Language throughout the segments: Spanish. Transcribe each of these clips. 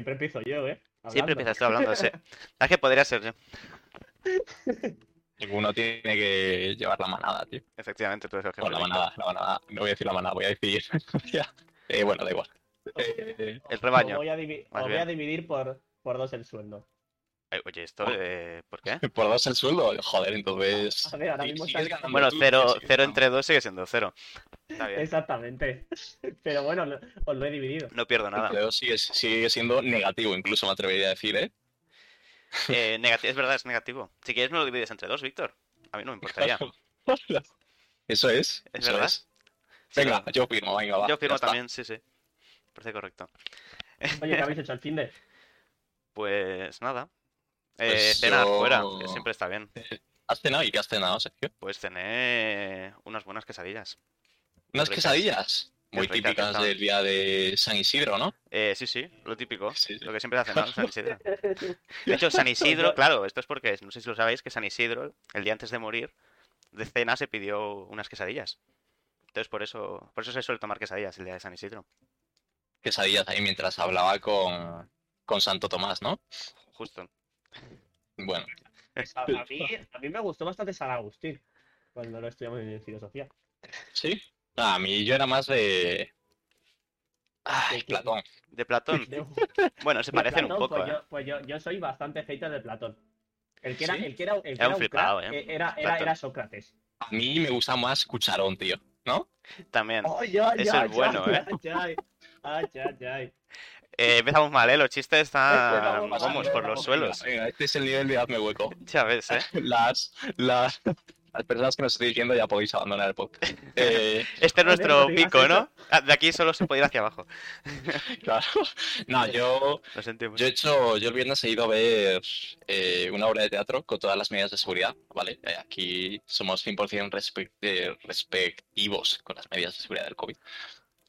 siempre empiezo yo, ¿eh? Siempre empiezas tú hablando, sí. Es que podría ser yo. Uno tiene que llevar la manada, tío. Efectivamente, tú eres el jefe. Bueno, la manada, la manada. No voy a decir la manada, voy a decir. Eh, bueno, da igual. Eh, El Os rebaño. voy a, divi- más os voy a dividir por, por dos el sueldo. Oye, esto, eh, ¿por qué? por dos el sueldo, joder, entonces. A ver, ahora sí, mismo está- ganando Bueno, tú, cero, cero entre dos sigue siendo cero. Está bien. Exactamente. Pero bueno, lo- os lo he dividido. No pierdo nada. Entre dos sigue, sigue siendo negativo, incluso me atrevería a decir, ¿eh? Eh, negati- es verdad, es negativo. Si quieres me lo divides entre dos, Víctor. A mí no me importaría. Eso es. ¿Es eso verdad? es. Sí, Venga, yo firmo, venga, va. Yo firmo está. también, sí, sí. Parece correcto. Oye, ¿qué habéis hecho al fin de? Pues nada. Eh, Pues cenar yo- fuera, que siempre está bien. ¿Has cenado y qué has cenado, Sergio? Pues cené unas buenas quesadillas. Unas ricas. quesadillas. Muy ricas típicas del día de San Isidro, ¿no? Eh, sí, sí, lo típico. Sí, sí. Lo que siempre se hace, ¿no? San Isidro. De hecho, San Isidro, claro, esto es porque, no sé si lo sabéis, que San Isidro, el día antes de morir, de cena se pidió unas quesadillas. Entonces, por eso, por eso se suele tomar quesadillas el día de San Isidro. Quesadillas ahí mientras hablaba con, con Santo Tomás, ¿no? Justo. Bueno, A, a mí, a mí me gustó bastante San Agustín cuando lo estudiamos en filosofía. ¿sí? Ah, a mí yo era más de... Ay. Platón. De Platón. De- Bueno, se de parecen un poco, pues, ¿eh? yo, pues yo, yo soy bastante hater de Platón. El que era, ¿Sí? el que era, el que Era un flipado, crack, ¿eh? eh, era, era, Platón. era Sócrates. A mí me gusta más Cucharón, tío, ¿no? También. Ay, el bueno, ¿eh? ay, ay, ay, ay. Eh, empezamos mal, ¿eh? Los chistes están, vamos, por los suelos. Venga, este es el nivel de hazme hueco. Ya ves, ¿eh? Las, las, las personas que nos estéis viendo ya podéis abandonar el podcast. Eh, Este es Joder, nuestro pico, ¿no? Ah, De aquí solo se puede ir hacia abajo. claro. No, yo, Lo sentimos. yo he hecho, yo el viernes he ido a ver eh, una obra de teatro con todas las medidas de seguridad, ¿vale? Eh, aquí somos 100% respe- eh, respectivos con las medidas de seguridad del COVID.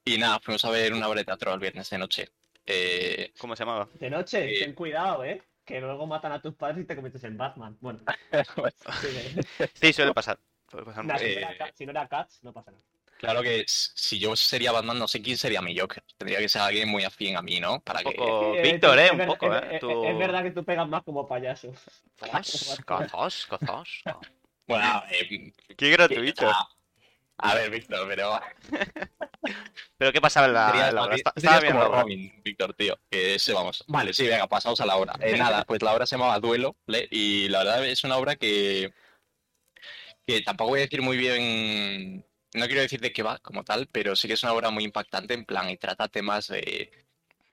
Y nada, fuimos a ver una obra de teatro el viernes de noche. Eh, ¿Cómo se llamaba? De noche, Sí. ten cuidado, ¿eh? Que luego matan a tus padres y te conviertes en Batman. Bueno, sí, Sí, suele pasar. Suele pasar nah, mucho. si, no era, Eh, si no era Cats, no pasa nada. claro que si yo sería Batman, no sé quién sería mi Joker. Tendría que ser alguien muy afín a mí, ¿no? Para Un que... poco Eh, Víctor, ¿eh? Un poco, ¿eh? es- Tú- Es verdad que tú pegas más como payaso. Cazos, cazos, cazos. Bueno, eh, Qué gratuito. a, a ver, Víctor, pero... ¿Pero qué pasaba en la, Serías, en la serías Estaba bien como. Robin, Víctor, tío. Que ese, vamos. Vale, sí, venga, pasamos a la obra. Eh, nada, pues la obra se llamaba Duelo, ¿le? y la verdad es una obra que, que tampoco voy a decir muy bien, no quiero decir de qué va como tal, pero sí que es una obra muy impactante en plan y trata temas de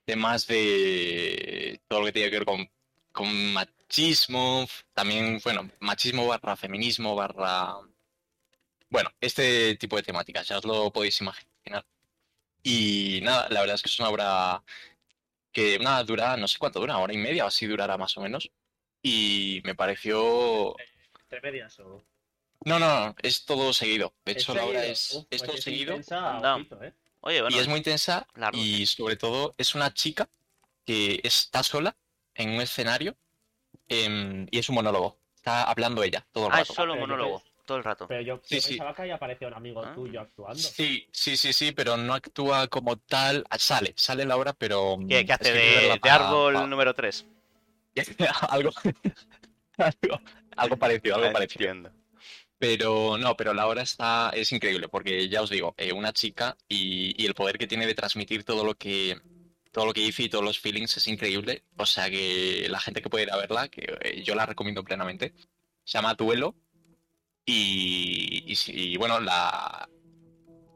temas de todo lo que tiene que ver con, con machismo, también, bueno, machismo barra feminismo barra... Bueno, este tipo de temáticas, ya os lo podéis imaginar. Y nada, la verdad es que es una obra que nada, dura, no sé cuánto dura, hora y media o así durará más o menos. Y me pareció... ¿Entre medias o...? No, no, no, es todo seguido. De hecho, la obra es, Uf, es pues todo es seguido intensa, ojito, ¿eh? Oye, bueno, y es muy intensa largo, y sobre todo es una chica que está sola en un escenario em, y es un monólogo. Está hablando ella todo el Ah, es rato. solo Pero yo monólogo, todo el rato. Pero yo, Sí, yo sí. pensaba que ahí aparecía un amigo Ah. tuyo actuando. Sí, sí, sí, sí, pero no actúa como tal. Ah, Sale, sale la obra, pero... ¿Qué, qué mm, hace de, de árbol para- número 3? algo, algo, algo parecido, algo parecido. Entiendo. Pero no, pero la obra está, es increíble, porque ya os digo, eh, una chica y, y el poder que tiene de transmitir todo lo que todo lo que dice y todos los feelings es increíble. O sea que la gente que puede ir a verla, que eh, yo la recomiendo plenamente. Se llama Duelo. Y, y, bueno, la,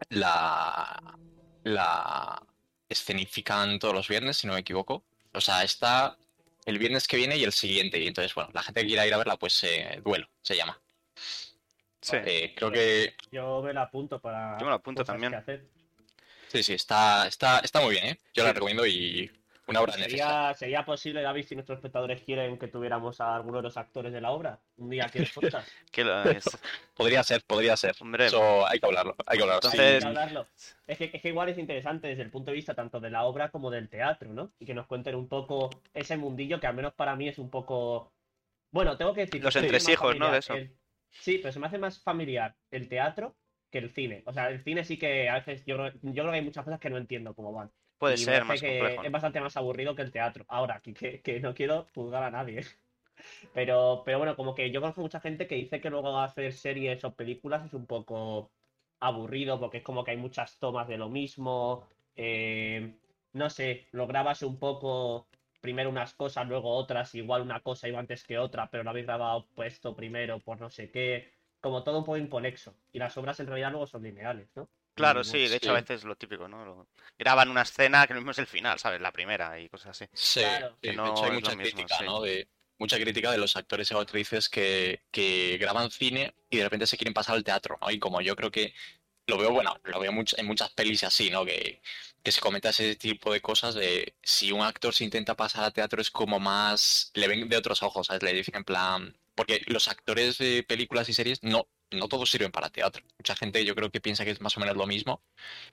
la, la escenifican todos los viernes, si no me equivoco. O sea, está el viernes que viene y el siguiente. Y entonces, bueno, la gente que quiera ir a verla, pues eh, Duelo se llama. Sí, Eh, creo que Yo me la apunto para. Yo me la apunto también. sí, sí, está, está, está muy bien, ¿eh? Yo la recomiendo y una obra necesaria. ¿Sería, ¿Sería posible, David, si nuestros espectadores quieren que tuviéramos a alguno de los actores de la obra? Un día aquí en es. Podría ser, podría ser. Hombre, Eso hay que hablarlo, hay que hablarlo. sí. Entonces- Hay que hablarlo. Es que, es que igual es interesante desde el punto de vista tanto de la obra como del teatro, ¿no? Y que nos cuenten un poco ese mundillo que al menos para mí es un poco... Bueno, tengo que decir... Los entresijos, ¿no? de eso. el- Sí, pero se me hace más familiar el teatro que el cine. O sea, el cine sí que a veces yo, creo- yo creo que hay muchas cosas que no entiendo cómo van. Puede y ser parece más que complejo. es bastante más aburrido que el teatro. Ahora, que, que, que no quiero juzgar a nadie. Pero, pero bueno, como que yo conozco mucha gente que dice que luego hacer series o películas es un poco aburrido porque es como que hay muchas tomas de lo mismo. eh, no sé, lo grabas un poco, primero unas cosas, luego otras, igual una cosa iba antes que otra, pero lo habéis grabado puesto primero por no sé qué. Como todo un poco inconexo. Y las obras en realidad luego son lineales, ¿no? Claro, sí, de hecho sí. a veces lo típico, ¿no? Lo- Graban una escena que lo mismo es el final, ¿sabes? La primera y cosas así. Sí, Claro. sí, Que de no hecho hay mucha mismo, crítica, sí. ¿no? De, mucha crítica de los actores y actrices que, que graban cine y de repente se quieren pasar al teatro, ¿no? Y como yo creo que lo veo, bueno, lo veo much- en muchas pelis así, ¿no? Que, que se comenta ese tipo de cosas de si un actor se intenta pasar al teatro es como más, le ven de otros ojos, ¿sabes? Le dicen en plan, porque los actores de películas y series no, no todos sirven para teatro. Mucha gente yo creo que piensa que es más o menos lo mismo,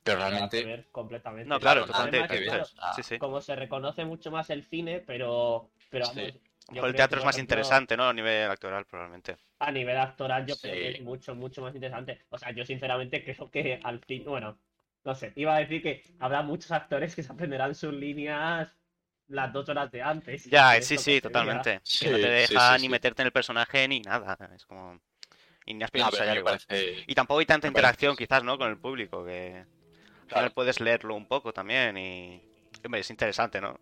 pero realmente... ver completamente. No, claro, totalmente claro, Sí, sí. como se reconoce mucho más el cine, pero, pero Sí. vamos, O yo el teatro que, es más ejemplo, interesante, ¿no? A nivel actoral, probablemente. A nivel actoral, yo creo que es mucho, mucho más interesante. O sea, yo sinceramente creo que al fin, bueno, no sé, iba a decir que habrá muchos actores que se aprenderán sus líneas las dos horas de antes. Ya, de sí, sí, diga. totalmente. Sí, que no te deja sí, ni sí. meterte en el personaje ni nada. Es como. Y ni has podido Ah, ensayar igual. parece... Y tampoco hay tanta me parece- interacción, quizás, ¿no? Con el público, que al final Claro. puedes leerlo un poco también y. Hombre, es interesante, ¿no?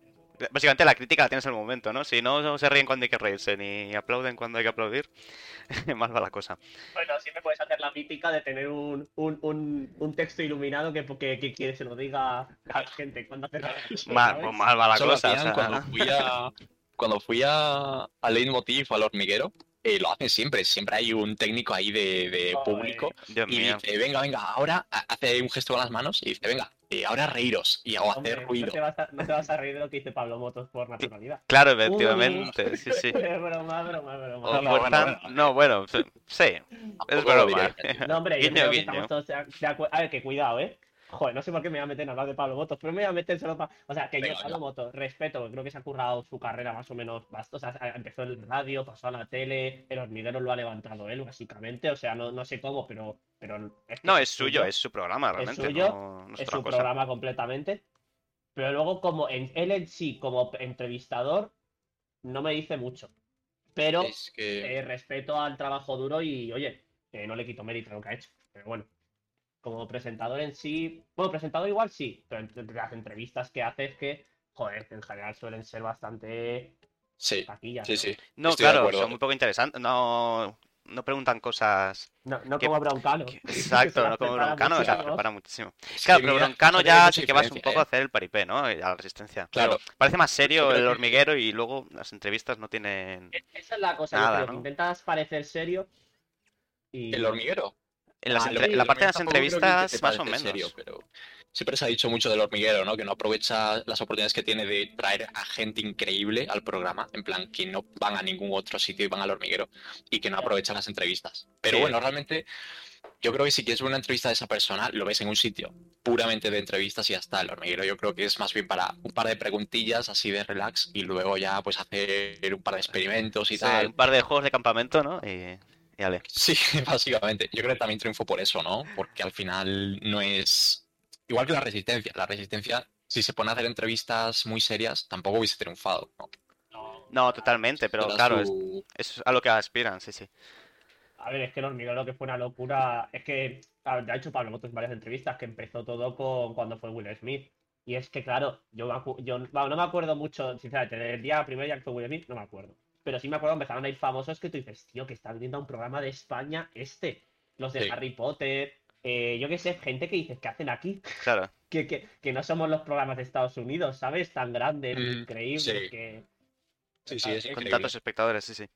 Básicamente la crítica la tienes en el momento, ¿no? Si no se ríen cuando hay que reírse ni aplauden cuando hay que aplaudir, mal va la cosa. Bueno, siempre puedes hacer la mítica de tener un, un, un, un texto iluminado que, que, que, que se lo diga a la gente cuando hace la Mal, pues mal va la Eso cosa. o hacían sea, cuando fui a cuando fui a, a Leitmotiv al hormiguero, eh, lo hacen siempre, siempre hay un técnico ahí de, público Dios y mío. dice, venga, venga, ahora ha- hace un gesto con las manos y dice, venga, eh, ahora reíros y hago Hombre, hacer no ruido. te, vas a, no te vas a reír de lo que dice Pablo Motos por naturalidad. Claro, efectivamente, sí, sí. broma, broma, broma. No, bueno. No, bueno, sí, es broma. No, hombre, yo Guiño, creo que guiño. estamos todos de de acuerdo. A ver, que cuidado, ¿eh? Joder, no sé por qué me voy a meter en hablar de Pablo Motos, pero me voy a meter solo para. O sea, que Venga, yo, Pablo. Motos, respeto, creo que se ha currado su carrera más o menos. O sea, empezó en la radio, pasó a la tele, el hormiguero lo ha levantado él, básicamente. O sea, no, no sé cómo, pero. pero que No, es suyo, es su programa, Es realmente. suyo, no, no es es otra su cosa. programa completamente. Pero luego, como en, él en sí, como entrevistador, no me dice mucho. Pero Es que eh, respeto al trabajo duro y, oye, eh, no le quito mérito a lo que ha hecho. Pero bueno, como presentador en sí, bueno, presentador igual sí, pero entre las entrevistas que hace es que, joder, en general suelen ser bastante sí, taquillas. sí, ¿no? sí. No, Estoy claro, son muy poco interesantes. No, no preguntan cosas. No, no Que- como Broncano. que- que Exacto, no como Broncano, que se las muchísimo. prepara muchísimo. Claro, que pero mira, Broncano que ya sí que vas un poco a hacer el paripé, ¿no? Y A la resistencia. Claro. Pero parece más serio Yo creo el que- hormiguero y luego las entrevistas no tienen. E- Esa es la cosa, yo Nada, creo, que ¿no? intentas parecer serio y... El hormiguero. En las Ah, entre- la parte de las entrevistas, más o menos. serio, pero siempre se ha dicho mucho del hormiguero, ¿no? Que no aprovecha las oportunidades que tiene de traer a gente increíble al programa, en plan que no van a ningún otro sitio y van al hormiguero y que no aprovechan las entrevistas. Pero Sí. bueno, realmente yo creo que si quieres ver una entrevista de esa persona, lo ves en un sitio puramente de entrevistas y ya está. El hormiguero yo creo que es más bien para un par de preguntillas así de relax y luego ya pues hacer un par de experimentos y Sí, tal. un par de juegos de campamento, ¿no? Y ale. Sí, básicamente. Yo creo que también triunfó por eso, ¿no? Porque al final no es. Igual que la resistencia. La resistencia, si se pone a hacer entrevistas muy serias, tampoco hubiese triunfado. ¿no? No, totalmente, pero claro, es, su- es a lo que aspiran, sí, sí. A ver, es que el hormiguero lo que fue una locura. Es que ya ha hecho Pablo Motos en varias entrevistas que empezó todo con cuando fue Will Smith. Y es que, claro, yo, me acu- yo bueno, no me acuerdo mucho, sinceramente, del día primer día que fue Will Smith, no me acuerdo. Pero sí me acuerdo, empezaron a ir famosos que tú dices, tío, que están viendo un programa de España este. Los de Sí. Harry Potter, eh, yo qué sé, gente que dices, ¿qué hacen aquí? Claro. Que, que, que no somos los programas de Estados Unidos, ¿sabes? Tan grandes, Mm, increíbles, sí. que... Sí, sí, es Con increíble. tantos espectadores, sí, sí.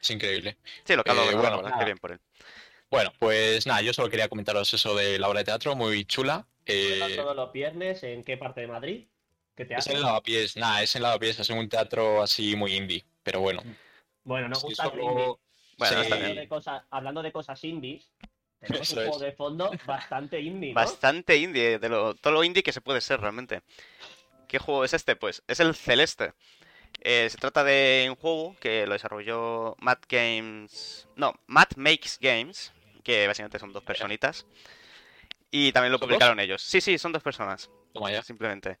Es increíble. Sí, lo que hablo, Eh, bueno, nada. qué bien por él. Bueno, pues nada, yo solo quería comentaros eso de la obra de teatro, muy chula. Bueno, Eh, todos los viernes, ¿en qué parte de Madrid? ¿Qué te es en Lavapiés, nada, es en Lavapiés, es en un teatro así muy indie. Pero bueno, Bueno, nos sí, gusta el solo- indie. Bueno, Sí. hablando, de cosas, hablando de cosas indies, tenemos Eso un es. juego de fondo bastante indie, ¿no? Bastante indie, de lo, todo lo indie que se puede ser realmente. ¿Qué juego es este? Pues es el Celeste. Eh, se trata de un juego que lo desarrolló Matt Games. No, Matt Makes Games, que básicamente son dos personitas. Y también lo ¿Son publicaron ellos. Sí, sí, son dos personas, Toma ya. simplemente.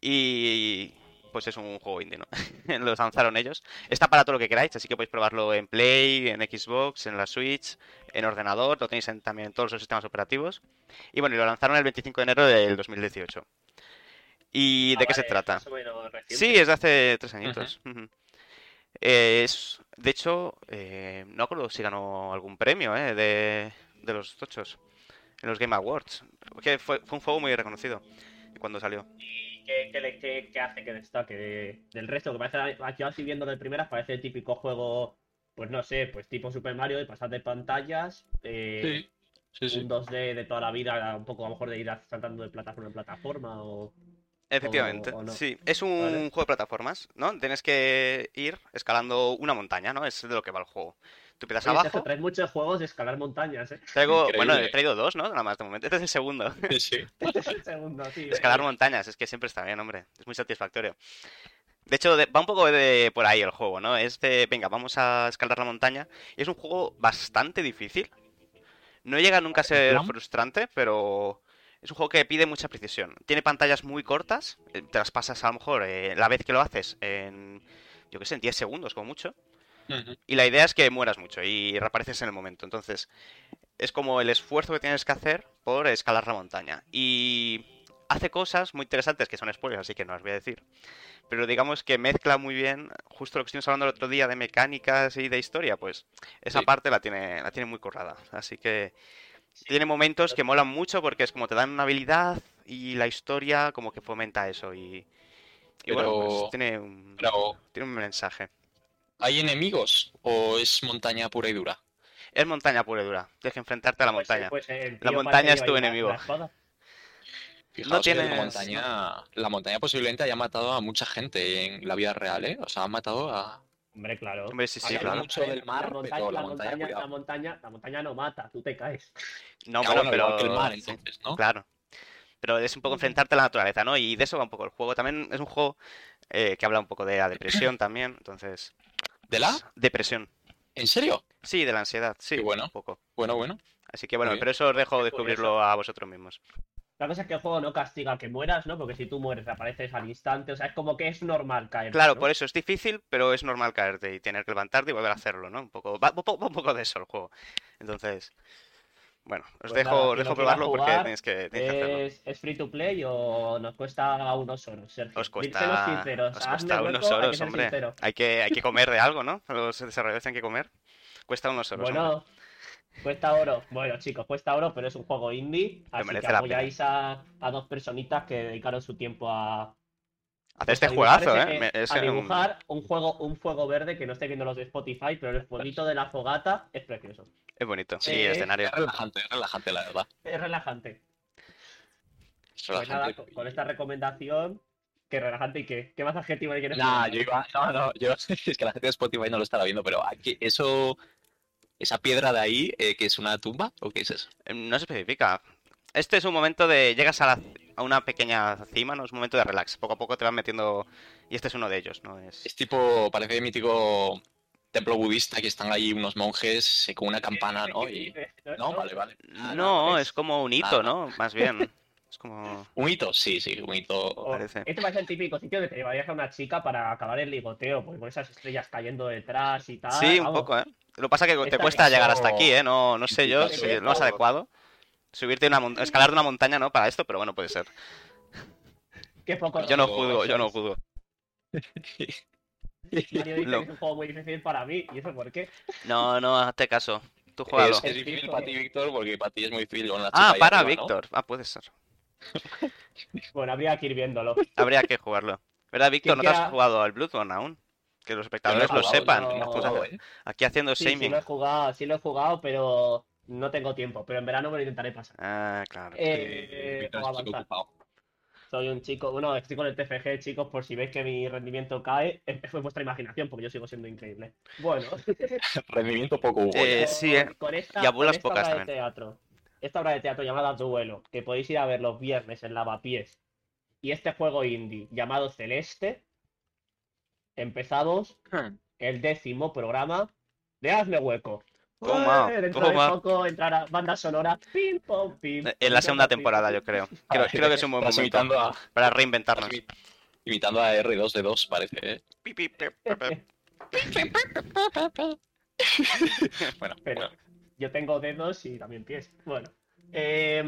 Y pues es un juego indie, ¿no? lo lanzaron ellos. Está para todo lo que queráis, así que podéis probarlo en Play, en Xbox, en la Switch, en ordenador, lo tenéis en- también en todos los sistemas operativos. Y bueno, y lo lanzaron el 25 de enero del 2018. ¿Y Ah, de qué se trata? reciente. Sí, es de hace tres añitos. Eh, es, de hecho, eh, no acuerdo si ganó algún premio eh, de, de los tochos en los Game Awards. Que fue, fue un juego muy reconocido cuando salió. ¿Y qué, qué le- qué- qué hace que destaque de- del resto? Que parece, aquí así viendo de primeras, parece el típico juego, pues no sé, pues tipo Super Mario, de pasar de pantallas, eh, Sí, sí, un 2D de toda la vida, un poco a lo mejor de ir saltando de plataforma en plataforma o... Efectivamente, o no. sí. Es un Vale. juego de plataformas, ¿no? Tienes que ir escalando una montaña, ¿no? Es de lo que va el juego. Tú empiezas Oye, Sergio, abajo. traes muchos juegos de escalar montañas, ¿eh? Traigo, bueno, he traído dos, ¿no? Nada más de momento. Este es el segundo. sí. sí. Este es el segundo, tío. Escalar montañas, es que siempre está bien, hombre. Es muy satisfactorio. De hecho, de- va un poco de por ahí el juego, ¿no? Es de, venga, vamos a escalar la montaña. Y es un juego bastante difícil. No llega nunca a ser frustrante, pero es un juego que pide mucha precisión. Tiene pantallas muy cortas, eh, te las pasas a lo mejor eh, la vez que lo haces en, yo qué sé, en 10 segundos como mucho. Y la idea es que mueras mucho y reapareces en el momento. Entonces, es como el esfuerzo que tienes que hacer por escalar la montaña. Y hace cosas muy interesantes que son spoilers, así que no las voy a decir. Pero digamos que mezcla muy bien justo lo que estuvimos hablando el otro día de mecánicas y de historia, pues esa Sí. parte la tiene, la tiene muy currada. Así que tiene momentos que molan mucho porque es como te dan una habilidad y la historia como que fomenta eso. Y, y bueno, pues Pero- tiene un, Pero, tiene un mensaje. ¿Hay enemigos o es montaña pura y dura? Es montaña pura y dura. Tienes que enfrentarte a la Pues, montaña. pues, La montaña es tu enemigo. Fijaos que tienes- la montaña, la montaña posiblemente haya matado a mucha gente en la vida real, ¿eh? O sea, ha matado a... Hombre, claro. Hombre, sí, sí, claro. mucho del mar, la montaña, pero la la montaña, la montaña, la montaña no mata, tú te caes. No, bueno, pero... igual que el mar, entonces, ¿no? Claro. Pero es un poco enfrentarte a la naturaleza, ¿no? Y de eso va un poco el juego. También es un juego eh, que habla un poco de la depresión también. Entonces... ¿De la? Depresión. ¿En serio? Sí, de la ansiedad. Sí, Qué bueno. un poco. Bueno, bueno. Así que bueno, pero eso os dejo descubrirlo a vosotros mismos. La cosa es que el juego no castiga que mueras, ¿no? Porque si tú mueres, reapareces al instante. O sea, es como que es normal caer. Claro, ¿no? por eso es difícil, pero es normal caerte y tener que levantarte y volver a hacerlo, ¿no? Un poco, va, va- va un poco de eso el juego. Entonces, bueno, os Pues dejo, nada, os quien dejo probarlo porque tenéis que, tenéis que hacerlo. ¿Es, ¿Es free to play o nos cuesta unos oros, Sergio? Os cuesta, sinceros, os cuesta hueco, unos hay oros, ser hombre. sincero. Hay que, hay que comer de algo, ¿no? Los desarrolladores tienen que comer. Cuesta unos oros, hombre. Bueno, cuesta oro. Bueno, chicos, cuesta oro, pero es un juego indie. Así merece que apoyáis a, a dos personitas que dedicaron su tiempo a, Hacer este juegazo, ¿eh? Me- es a dibujar un juego, un fuego verde que no estáis viendo los de Spotify, pero el fueguito de la fogata es precioso. Es bonito. Sí, Eh, el escenario. Es relajante, es relajante, la verdad. Es relajante. Es Pues nada, con, con esta recomendación, que relajante y qué. ¿Qué más adjetivo le quieres Nah, yo iba. No, no, yo. Es que la gente de Spotify no lo estará viendo, pero aquí, eso. Esa piedra de ahí, eh, que es una tumba, ¿o qué es eso? Eh, No se especifica. Este es un momento de. Llegas a, la- a una pequeña cima, ¿no? Es un momento de relax. Poco a poco te van metiendo. Y este es uno de ellos, ¿no? Es... Es tipo, parece mítico templo budista que están ahí unos monjes eh, con una campana, ¿no? Y... No, vale, vale. Ah, No, es- es como un hito, Ah, ¿no? Más bien. Es como. Un hito, sí, sí, un hito. O- parece. Este parece el típico sitio que te llevarías a una chica para acabar el ligoteo, pues con esas estrellas cayendo detrás y tal. Sí, un vamos. poco, ¿eh? Lo que pasa es que te Esta cuesta llegar hasta aquí, ¿eh? No, no sé yo si lo más adecuado. Subirte una mon- escalar de una montaña, ¿no? Para esto, pero bueno, puede ser. Qué poco Yo no juzgo, yo no juzgo. Mario dice Lo- que es un juego muy difícil para mí, ¿y eso por qué? No, no, hazte caso. Tú juégalo. Es, es difícil para ti, Víctor, porque para ti es muy difícil con la chica Ah, ahí para arriba, ¿no? Víctor. Ah, puede ser. Bueno, habría que ir viéndolo. Habría que jugarlo. ¿Verdad, Víctor? ¿No te has jugado al Bloodborne aún? Que los espectadores no lo sepan. no jugado, ¿eh? Aquí haciendo Sí, sí shaming. lo he jugado, sí lo he jugado, pero no tengo tiempo. Pero en verano me lo intentaré pasar. Ah, claro. Eh, Víctor Soy un chico, bueno, estoy con el TFG, chicos, por si veis que mi rendimiento cae, es es vuestra imaginación, porque yo sigo siendo increíble. Bueno, Rendimiento poco hubo. Eh, ¿eh? sí, eh. con esta, Y abuelas con esta pocas obra de teatro, esta obra de teatro llamada Duelo, que podéis ir a ver los viernes en Lavapiés, y este juego indie llamado Celeste, empezamos el décimo programa de Hazme Hueco. Toma, Eh, Dentro toma. de poco entrará banda sonora. Pim, pom, pim. En la segunda Pim, temporada, pim. yo creo. Creo, creo que es un buen momento imitando a, para reinventarnos. imi- imitando a R2D2, parece, ¿eh? Pi, pi, pe, pe, pe. Bueno, Pero bueno. yo tengo dedos y también pies. Bueno. a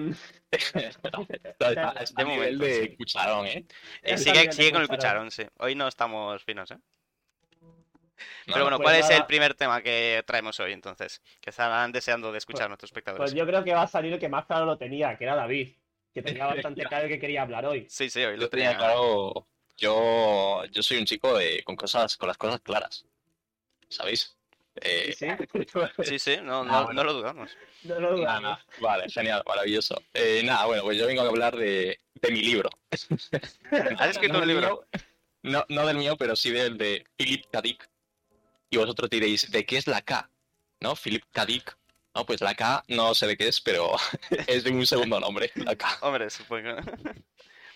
nivel momento, de sí. cucharón, ¿eh? Eh, sigue sigue con el cucharón, sí. Hoy no estamos finos, ¿eh? No, Pero no, bueno, pues ¿cuál es el primer tema que traemos hoy entonces? Que estaban deseando de escuchar nuestros espectadores. Pues yo creo que va a salir el que más claro lo tenía, que era David. Que tenía bastante claro que quería hablar hoy. Sí, sí, hoy Yo lo tenía tenía. claro. Yo, yo soy un chico de- con cosas, con las cosas claras. ¿Sabéis? Eh, Sí, Sí, sí, no, Ah, no, bueno. no lo dudamos. No lo dudamos. nada. Vale, genial, maravilloso. Eh, nada, bueno, pues yo vengo a hablar de, de mi libro. ¿Has escrito No un libro? mío, no, no del mío, pero sí del de Philip K. Dick. Y vosotros diréis, ¿de qué es la K? ¿No? Philip K. Dick. No, pues la K no sé de qué es, pero es de un segundo nombre, la K. Hombre, supongo.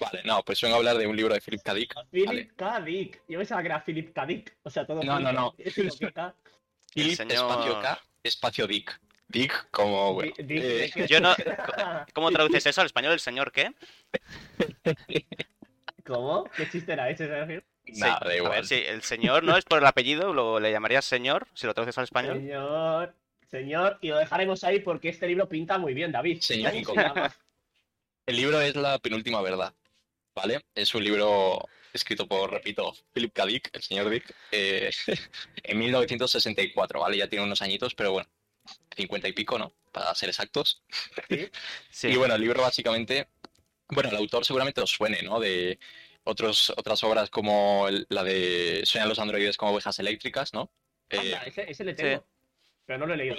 Vale, no, pues vengo a hablar de un libro de Philip K. Dick. Philip Vale. K. Dick. Yo pensaba que era Philip K. Dick. O sea, todo No, no, no. Es K. Philip señor- espacio K, espacio Dick. Dick como, bueno, Di- Dick, eh. Yo no- ¿Cómo traduces eso al español? ¿El señor qué? ¿Cómo? ¿Qué chiste era ese, Sergio? Nada, Sí, da A ver, sí, el señor no es por el apellido, luego le llamarías señor, si lo traduces al español. Señor, señor, y lo dejaremos ahí porque este libro pinta muy bien, David. Señor. El libro es La penúltima verdad, ¿vale? Es un libro escrito por, repito, Philip K. Dick, el señor Dick, eh, en 1964, ¿vale? Ya tiene unos añitos, pero bueno, 50 y pico, ¿no? Para ser exactos. Sí. Y bueno, el libro básicamente, bueno, el autor seguramente os suene, ¿no? De otros, otras obras como el- la de Sueñan los androides como ovejas eléctricas, ¿no? Eh, Anda, ese, ese le tengo. Pero no lo he leído.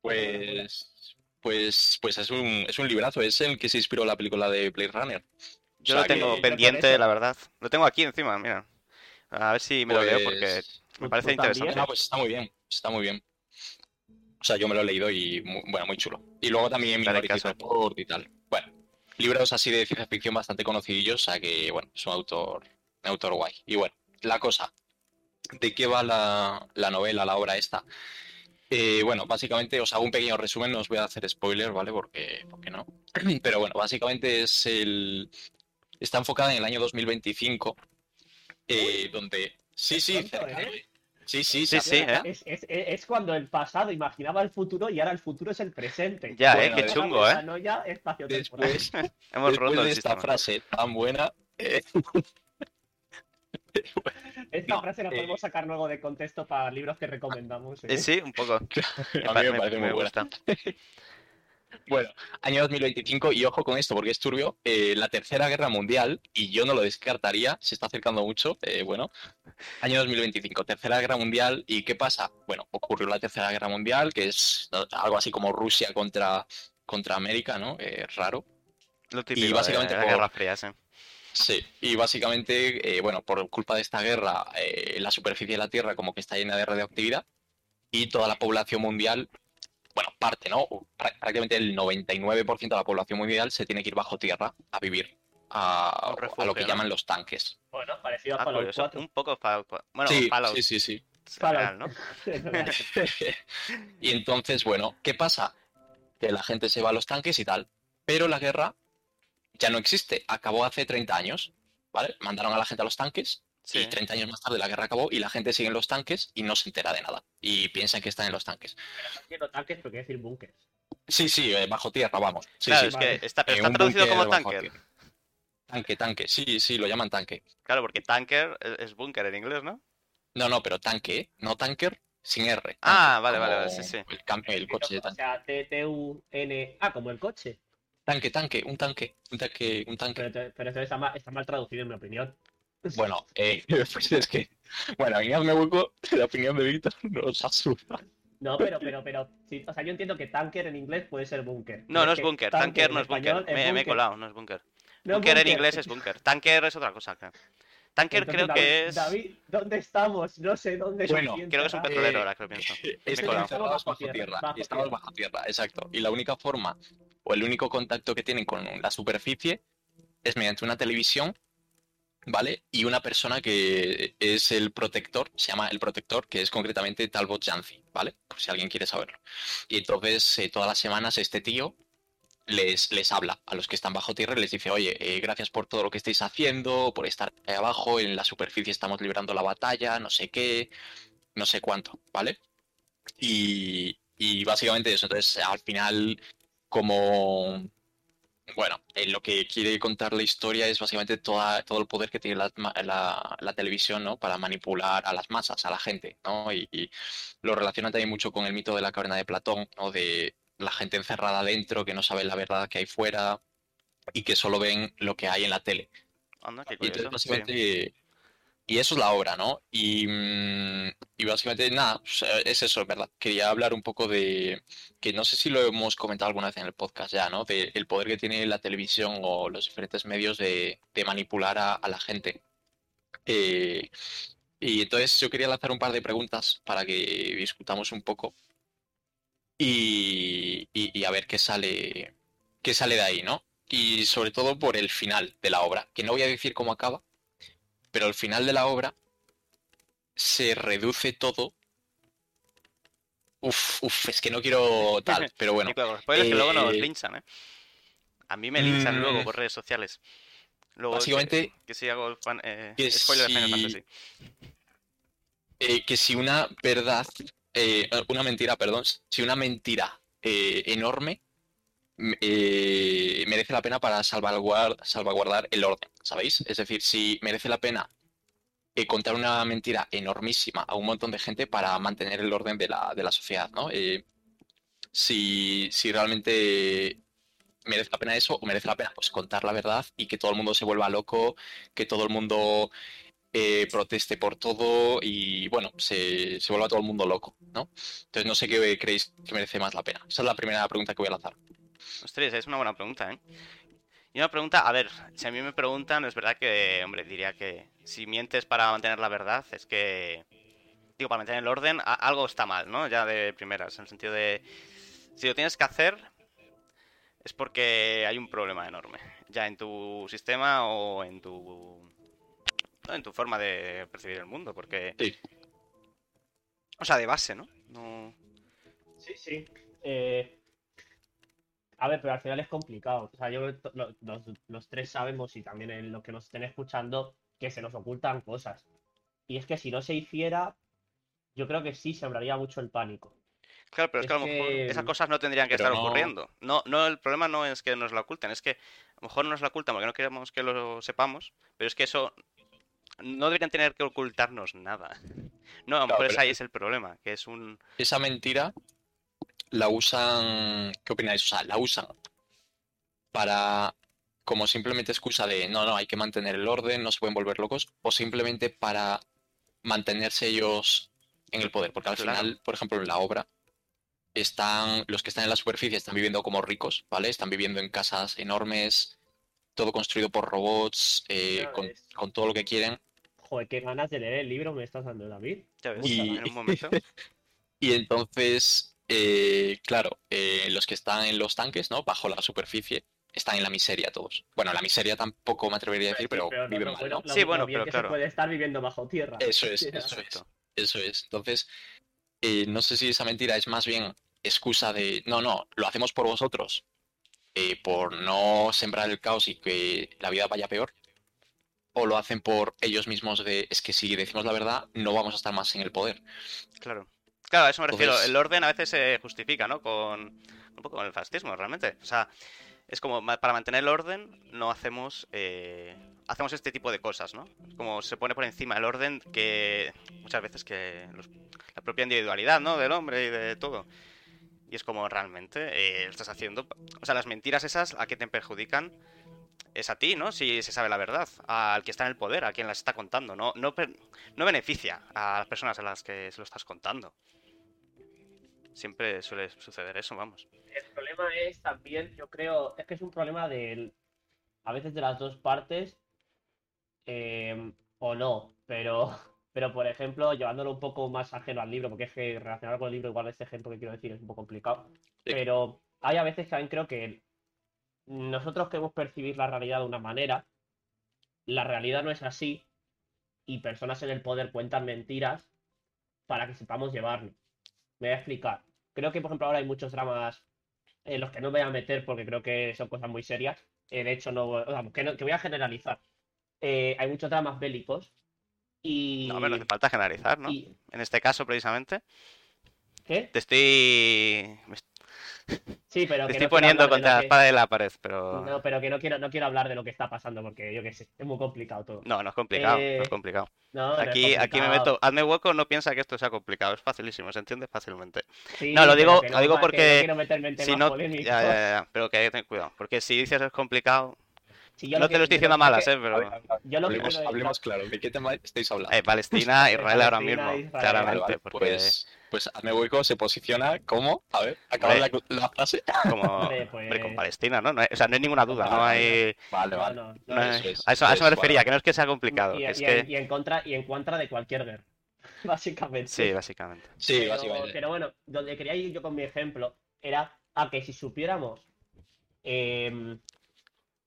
pues, pues, pues es un, es un librazo, es el que se inspiró la película de Blade Runner. Yo o lo sea tengo por pendiente, la verdad. Lo tengo aquí encima, mira. A ver si me lo leo porque Pues, me parece interesante. No, pues está muy bien, está muy bien. O sea, yo me lo he leído y, bueno, muy chulo. Y luego también caso. Report y tal. Libros así de ciencia ficción bastante conocidillos, o sea que, bueno, es un autor, un autor guay. Y bueno, la cosa, ¿de qué va la, la novela, la obra esta? Eh, bueno, básicamente os hago un pequeño resumen, no os voy a hacer spoiler, ¿vale? Porque, porque no. Pero bueno, básicamente es el... Está enfocada en el año 2025, eh, donde... Sí, sí, ¿eh? Sí, sí, Sí, sí. ¿eh? Es, es- es cuando el pasado imaginaba el futuro y ahora el futuro es el presente. Ya, Bueno, ¿eh? Qué chungo, ¿eh? No ya espacio temporal. Después, Hemos después roto de el esta frase tan buena, eh, Esta No, frase la eh. podemos sacar luego de contexto para libros que recomendamos. ¿eh? Sí, un poco. a mí me parece muy buena. Bueno, año 2025, y ojo con esto porque es turbio, eh, la Tercera Guerra Mundial, y yo no lo descartaría, se está acercando mucho, eh, bueno, año 2025, Tercera Guerra Mundial, ¿y qué pasa? Bueno, ocurrió la Tercera Guerra Mundial, que es algo así como Rusia contra, contra América, ¿no? Eh, raro. Lo típico básicamente de la por- Guerra Fría, sí. Sí, y básicamente, eh, bueno, por culpa de esta guerra, la superficie de la Tierra como que está llena de radioactividad y toda la población mundial, bueno, parte, ¿no? Prá- Prácticamente el 99% de la población mundial se tiene que ir bajo tierra a vivir a, lo que ¿no? llaman los tanques. Bueno, parecido a Ah, Fallout curioso. 4. Un poco Fallout 4. Bueno, sí, Fallout sí, sí, sí. real, ¿no? y entonces, bueno, ¿qué pasa? Que la gente se va a los tanques y tal, pero la guerra ya no existe, acabó hace 30 años, ¿vale? Mandaron a la gente a los tanques Sí. Y 30 años más tarde la guerra acabó y la gente sigue en los tanques y no se entera de nada. Y piensan que están en los tanques. Quiero tanques, pero quiero decir bunkers. Sí, sí, eh, bajo tierra, vamos. Sí, claro, sí. es vale. que está, pero Eh, está traducido como tierra. Tanque, tanque. Sí, sí, lo llaman tanque. Claro, porque tanker es- búnker en inglés, ¿no? No, no, pero tanque, no tanker, sin R. Ah, tanque, vale, vale, vale, sí, sí. El, cam- el coche de O tanque. sea, T-T-U-N. Ah, como el coche. Tanque, tanque, un tanque, un tanque, un tanque. Pero, pero eso está mal, está mal traducido, en mi opinión. Bueno, eh, pues es que, bueno, a mí me hueco la opinión de Víctor nos asusta. No, pero, pero, pero. sí, o sea, yo entiendo que tanker en inglés puede ser búnker. No, no es que búnker. Tanker no es búnker. Me, me he colado, no es búnker. No Búnker en inglés es búnker. Tanker es otra cosa, creo. Tanker Entonces, creo que David- es. David, ¿dónde estamos? No sé dónde Bueno, Creo que es un petrolero Eh, ahora que lo pienso. Me he Estamos Bajo tierra, tierra. bajo y estamos tierra. bajo tierra, exacto. Y la única forma, o el único contacto que tienen con la superficie es mediante una televisión ¿vale? Y una persona que es el protector, se llama el protector, que es concretamente Talbot Janzi, ¿vale? Por si alguien quiere saberlo. Y entonces eh, todas las semanas este tío les, les habla a los que están bajo tierra y les dice, oye, eh, gracias por todo lo que estáis haciendo, por estar ahí abajo, en la superficie estamos librando la batalla, no sé qué, no sé cuánto, ¿vale? Y, y básicamente eso, entonces al final como bueno, eh, lo que quiere contar la historia es básicamente toda, todo el poder que tiene la, la- la televisión, ¿no? Para manipular a las masas, a la gente, ¿no? Y, y lo relaciona también mucho con el mito de la caverna de Platón, ¿no? De la gente encerrada dentro, que no sabe la verdad que hay fuera y que solo ven lo que hay en la tele. Anda, qué Y entonces, sí. Y eso es la obra, ¿no? Y, mm, básicamente, nada, es eso, ¿verdad? Quería hablar un poco de, que no sé si lo hemos comentado alguna vez en el podcast ya, ¿no? De el poder que tiene la televisión o los diferentes medios de, manipular a, la gente. Eh, y entonces yo quería lanzar un par de preguntas para que discutamos un poco y, y- y a ver qué sale, qué sale de ahí, ¿no? Y sobre todo por el final de la obra, que no voy a decir cómo acaba, pero al final de la obra se reduce todo. Uf, uf, es que no quiero tal, pero bueno. Spoilers que luego nos eh, linchan, ¿eh? A mí me linchan luego mm, por redes sociales. Luego, Básicamente, que, que si hago fan, eh, que spoiler de Final Fantasy. eh, que si una verdad, eh, una mentira, perdón, si una mentira eh, enorme eh, merece la pena para salvaguardar, el orden, ¿sabéis? Es decir, si merece la pena eh, contar una mentira enormísima a un montón de gente para mantener el orden de la, sociedad, ¿no? Eh, si, realmente merece la pena eso o merece la pena pues contar la verdad y que todo el mundo se vuelva loco, que todo el mundo proteste por todo y bueno, se, se vuelva todo el mundo loco, ¿no? Entonces no sé qué creéis que merece más la pena. Esa es la primera pregunta que voy a lanzar. Ostras, es una buena pregunta, ¿eh? Y una pregunta, a ver, si a mí me preguntan, es verdad que, hombre, diría que si mientes para mantener la verdad, es que, digo, para mantener el orden, a- algo está mal, ¿no? Ya de primeras, en el sentido de, si lo tienes que hacer, es porque hay un problema enorme, ya en tu sistema o en tu, no, en tu forma de percibir el mundo, porque, Sí. o sea, de base, ¿no? No, Sí, sí. Eh, A ver, pero al final es complicado. O sea, yo creo que to- lo- los, los tres sabemos y también en los que nos estén escuchando que se nos ocultan cosas. Y es que si no se hiciera, yo creo que sí sembraría mucho el pánico. Claro, pero es, Es que a lo mejor que- esas cosas no tendrían que Pero estar no- ocurriendo. No, no, el problema no es que nos la oculten, es que a lo mejor nos la ocultan porque no queremos que lo sepamos, pero es que eso no deberían tener que ocultarnos nada. No, a lo Claro, mejor es pero- ahí es el problema, que es un... Esa mentira la usan, ¿qué opináis? O sea, la usan para como simplemente excusa de no, no, hay que mantener el orden, no se pueden volver locos, o simplemente para mantenerse ellos en el poder, porque al Claro. final, por ejemplo, en la obra están los que están en la superficie están viviendo como ricos, ¿vale? Están viviendo en casas enormes, todo construido por robots, eh, con, todo lo que quieren. Joder, qué ganas de leer el libro me estás dando, David. Ya ves, Y- en un momento. Y entonces, eh, claro, eh, los que están en los tanques, ¿no? Bajo la superficie, están en la miseria todos. Bueno, la miseria tampoco me atrevería a decir, pero viven no, mal, ¿no? lo- Sí, bueno, bien pero que claro. se puede estar viviendo bajo tierra. Eso es, eso es, eso es. Entonces, eh, no sé si esa mentira es más bien excusa de, no, no, lo hacemos por vosotros, eh, por no sembrar el caos y que la vida vaya peor, o lo hacen por ellos mismos de, es que si decimos la verdad, no vamos a estar más en el poder. Claro. Claro, a eso me refiero. Entonces- El orden a veces se justifica, ¿no? Con un poco con el fascismo, realmente. O sea, es como para mantener el orden no hacemos eh, hacemos este tipo de cosas, ¿no? Como se pone por encima el orden que muchas veces que los- la propia individualidad, ¿no? Del hombre y de todo. Y es como realmente eh, estás haciendo, o sea, las mentiras esas a que te perjudican es a ti, ¿no? Si se sabe la verdad, al que está en el poder, a quien las está contando, no no no beneficia a las personas a las que se lo estás contando. Siempre suele suceder eso, vamos. El problema es también, yo creo, es que es un problema de a veces de las dos partes eh, o no, pero, pero por ejemplo, llevándolo un poco más ajeno al libro, porque es que relacionarlo con el libro, igual este ejemplo que quiero decir es un poco complicado, pero hay a veces que también creo que nosotros queremos percibir la realidad de una manera la realidad no es así y personas en el poder cuentan mentiras para que sepamos llevarlo. Me voy a explicar. Creo que, por ejemplo, ahora hay muchos dramas en los que no me voy a meter porque creo que son cosas muy serias. Eh, de hecho, no, vamos, que, no- que voy a generalizar. Eh, hay muchos dramas bélicos y... No, pero hace falta generalizar, ¿no? y- En este caso, precisamente, ¿Qué? te estoy, Sí, pero te que estoy no poniendo contra la que- espada de la pared, pero No, pero que no quiero, no quiero hablar de lo que está pasando porque yo qué sé, es muy complicado todo. no, no es complicado, no Eh, es complicado. No, no es Aquí, aquí me complicado. meto, hazme hueco, no piensa que esto sea complicado, es facilísimo, se entiende fácilmente. Sí, No, lo digo- que lo digo que porque no quiero meterme en Si no, ya, ya, ya, pero que hay que tener cuidado, porque si dices es complicado, Sí, yo no que- te lo estoy diciendo a que- malas, que- eh, pero Yo lo que hablemos, quiero- hablemos claro. ¿De qué tema estáis hablando? eh, Palestina, Israel ahora Palestina, mismo, Israel. claramente, Vale, porque pues, pues hazme hueco se posiciona como, a ver, acaba la, la frase. como Hombre, hombre, con pues- Palestina, ¿no? No hay- o sea, no hay ninguna duda, no hay, Vale, vale. no, no, no hay- eso es, a eso, a eso me es, refería, vale. que no es que sea complicado, y, que es y- que y en contra y en contra de cualquier guerra, básicamente. sí, básicamente. Sí, pero, básicamente. pero bueno, donde quería ir yo con mi ejemplo era a que si supiéramos em,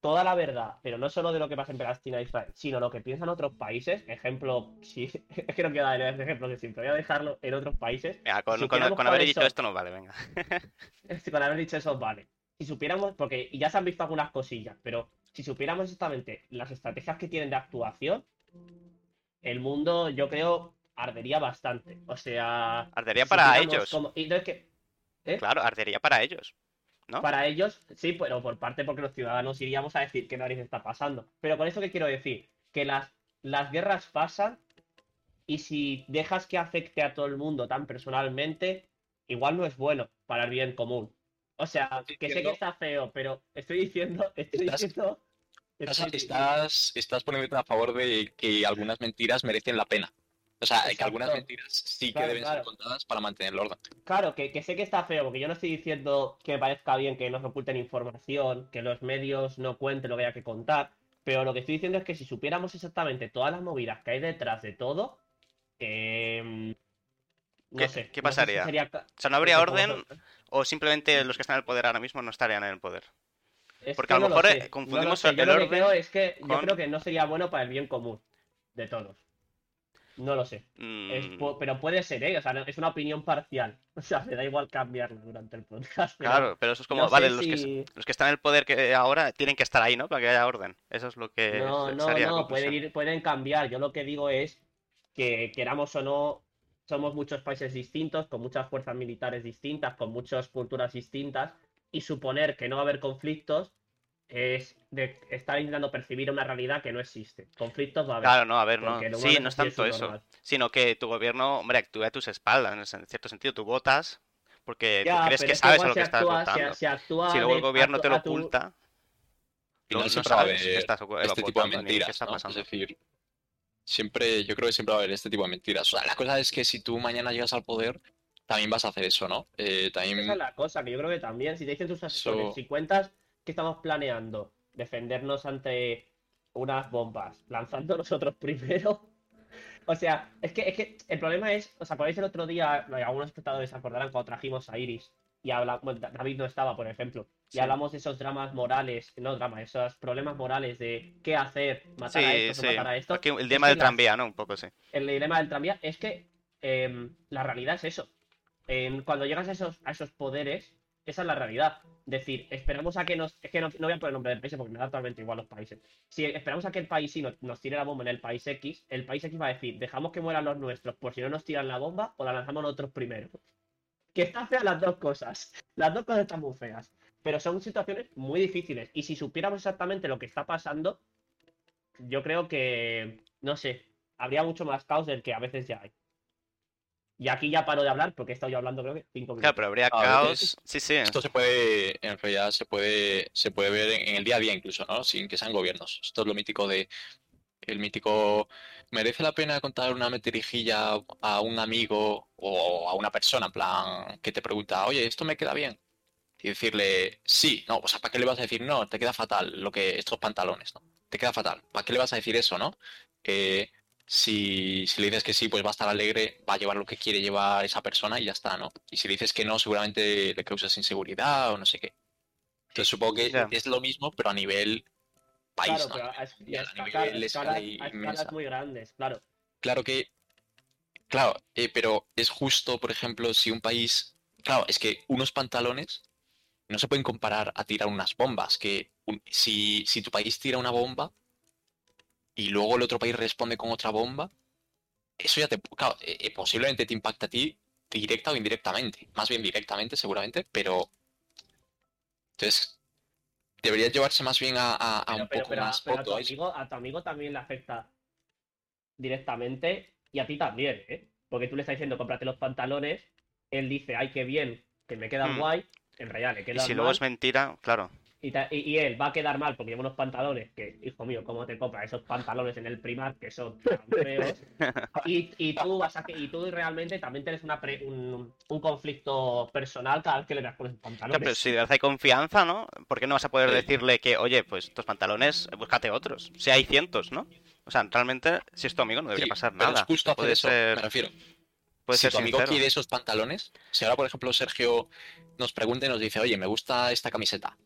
toda la verdad, pero no solo de lo que pasa en Palestina e Israel, sino lo que piensan otros países, ejemplo, si, es que no quiero dar el ejemplo de siempre, voy a dejarlo en otros países. Mira, con, Si con- supiéramos con haber dicho esto no vale, venga. Si con haber dicho eso, vale. Si supiéramos, porque ya se han visto algunas cosillas, pero si supiéramos exactamente las estrategias que tienen de actuación, el mundo, yo creo, ardería bastante. O sea. Ardería para ellos. y que, ¿eh? Claro, ardería para ellos. ¿No? Para ellos, sí, pero por parte porque los ciudadanos iríamos a decir qué narices está pasando. Pero con eso que quiero decir, que las, las guerras pasan y si dejas que afecte a todo el mundo tan personalmente, igual no es bueno para el bien común. O sea, que sé que está feo, pero estoy diciendo, estoy Estás- diciendo. Estás, estás, estás poniéndote a favor de que algunas mentiras merecen la pena. O sea, que Exacto. algunas mentiras sí que deben claro. ser contadas para mantener el orden. Claro, que, que sé que está feo, porque yo no estoy diciendo que me parezca bien que nos oculten información, que los medios no cuenten lo que haya que contar, pero lo que estoy diciendo es que si supiéramos exactamente todas las movidas que hay detrás de todo, em, no ¿Qué- sé. qué no sé si pasaría? sería O sea, no habría orden o simplemente los que están en el poder ahora mismo no estarían en el poder. es porque que a lo no mejor, eh, no lo confundimos sé. Yo el lo que orden creo es que yo creo que no sería bueno para el bien común de todos. No lo sé. Mm, pero puede ser, ¿eh? O sea, es una opinión parcial. O sea, me da igual cambiarla durante el podcast. pero- Claro, pero eso es como, no vale, los, que, los que están en el poder que ahora tienen que estar ahí, ¿no? Para que haya orden. Eso es lo que No, no, no, pueden ir, pueden cambiar. Yo lo que digo es que queramos o no, somos muchos países distintos, con muchas fuerzas militares distintas, con muchas culturas distintas, y suponer que no va a haber conflictos es de estar intentando percibir una realidad que no existe. Conflictos va a haber. Claro, no, a ver, no. Sí, no es tanto eso. normal. Sino que tu gobierno, hombre, actúa a tus espaldas, en cierto sentido. Tú votas porque tú crees que es sabes a lo que estás actúa- se- votando. se actúa Si luego el gobierno te lo tu- oculta, Al no, no sabes estás este tipo de mentiras, está. Es decir, siempre, yo creo que siempre va a haber este tipo de mentiras. O sea, la cosa es que si tú mañana llegas al poder, también vas a hacer eso, ¿no? Eh, también... Esa es la cosa, que yo creo que también, si te dicen tus asesores, So- si cuentas que estamos planeando defendernos ante unas bombas, lanzando nosotros primero. O sea, es que, es que el problema es, ¿os acordáis el otro día? Algunos espectadores se acordarán cuando trajimos a Iris y habla, bueno, Da- David no estaba, por ejemplo, y Sí. hablamos de esos dramas morales, no dramas, esos problemas morales de qué hacer, matar a Sí, estos sí. o matar a estos. Aquí el dilema del tranvía, ¿no? Un poco, sí. el dilema del tranvía es que em, la realidad es eso. Cuando llegas a esos, a esos poderes, esa es la realidad. Decir, esperamos a que nos. Es que no, no voy a poner el nombre del país porque me da totalmente igual los países. Si esperamos a que el país sí nos, tire la bomba en el país X, el país X va a decir, dejamos que mueran los nuestros por si no nos tiran la bomba o la lanzamos nosotros primero. Que están feas las dos cosas. Las dos cosas están muy feas. Pero son situaciones muy difíciles. Y si supiéramos exactamente lo que está pasando, yo creo que, no sé, habría mucho más caos del que a veces ya hay. Y aquí ya paro de hablar porque he estado yo hablando creo que cinco minutos. Claro, pero habría A caos. Sí, sí. Esto se puede, en realidad se puede, se puede ver en, el día a día incluso, ¿no? Sin que sean gobiernos. Esto es lo mítico de, el mítico, ¿merece la pena contar una mentirijilla a un amigo o a una persona, en plan, que te pregunta, oye, ¿esto me queda bien? Y decirle, sí, no, o sea, ¿para qué le vas a decir, no, te queda fatal lo que, estos pantalones, ¿no? Te queda fatal. ¿Para qué le vas a decir eso, no? Eh, si, si le dices que sí, pues va a estar alegre, va a llevar lo que quiere llevar esa persona y ya está, ¿no? Y si le dices que no, seguramente le causas inseguridad o no sé qué. Entonces supongo que Ya. es lo mismo, pero a nivel país. Claro, ¿no? pero a, es- Y a a nivel escala- de escalas- muy grandes, claro. Claro que, claro, eh, pero es justo, por ejemplo, si un país, claro, es que unos pantalones no se pueden comparar a tirar unas bombas, que un- si, si tu país tira una bomba y luego el otro país responde con otra bomba, eso ya te, claro, eh, eh, posiblemente te impacta a ti directa o indirectamente, más bien directamente seguramente, pero entonces debería llevarse más bien a, a- a Pero, un pero, poco pero más pero a, foto tu a amigo, a tu amigo también le afecta directamente y a ti también, ¿eh? Porque tú le estás diciendo, cómprate los pantalones, él dice, ay, qué bien, que me quedan Hmm. guay, en realidad le Y quedan si luego es mentira, claro. Y, ta- y- y él va a quedar mal porque lleva unos pantalones que, hijo mío, ¿cómo te compras esos pantalones en el primar que son tan feos? Y, y tú vas a que, y tú realmente también tienes una pre- un, un conflicto personal cada vez que le das con esos pantalones. pero si de verdad hay confianza, ¿no? ¿Por qué no vas a poder Sí. decirle que, oye, pues estos pantalones, búscate otros? Si hay cientos, ¿no? O sea, realmente, si es tu amigo, no debería Sí, pasar pero es nada. justo hacer Puede eso, ser, me refiero. puede si ser tu amigo sincero. quiere esos pantalones, si ahora, por ejemplo, Sergio nos pregunta y nos dice, oye, me gusta esta camiseta.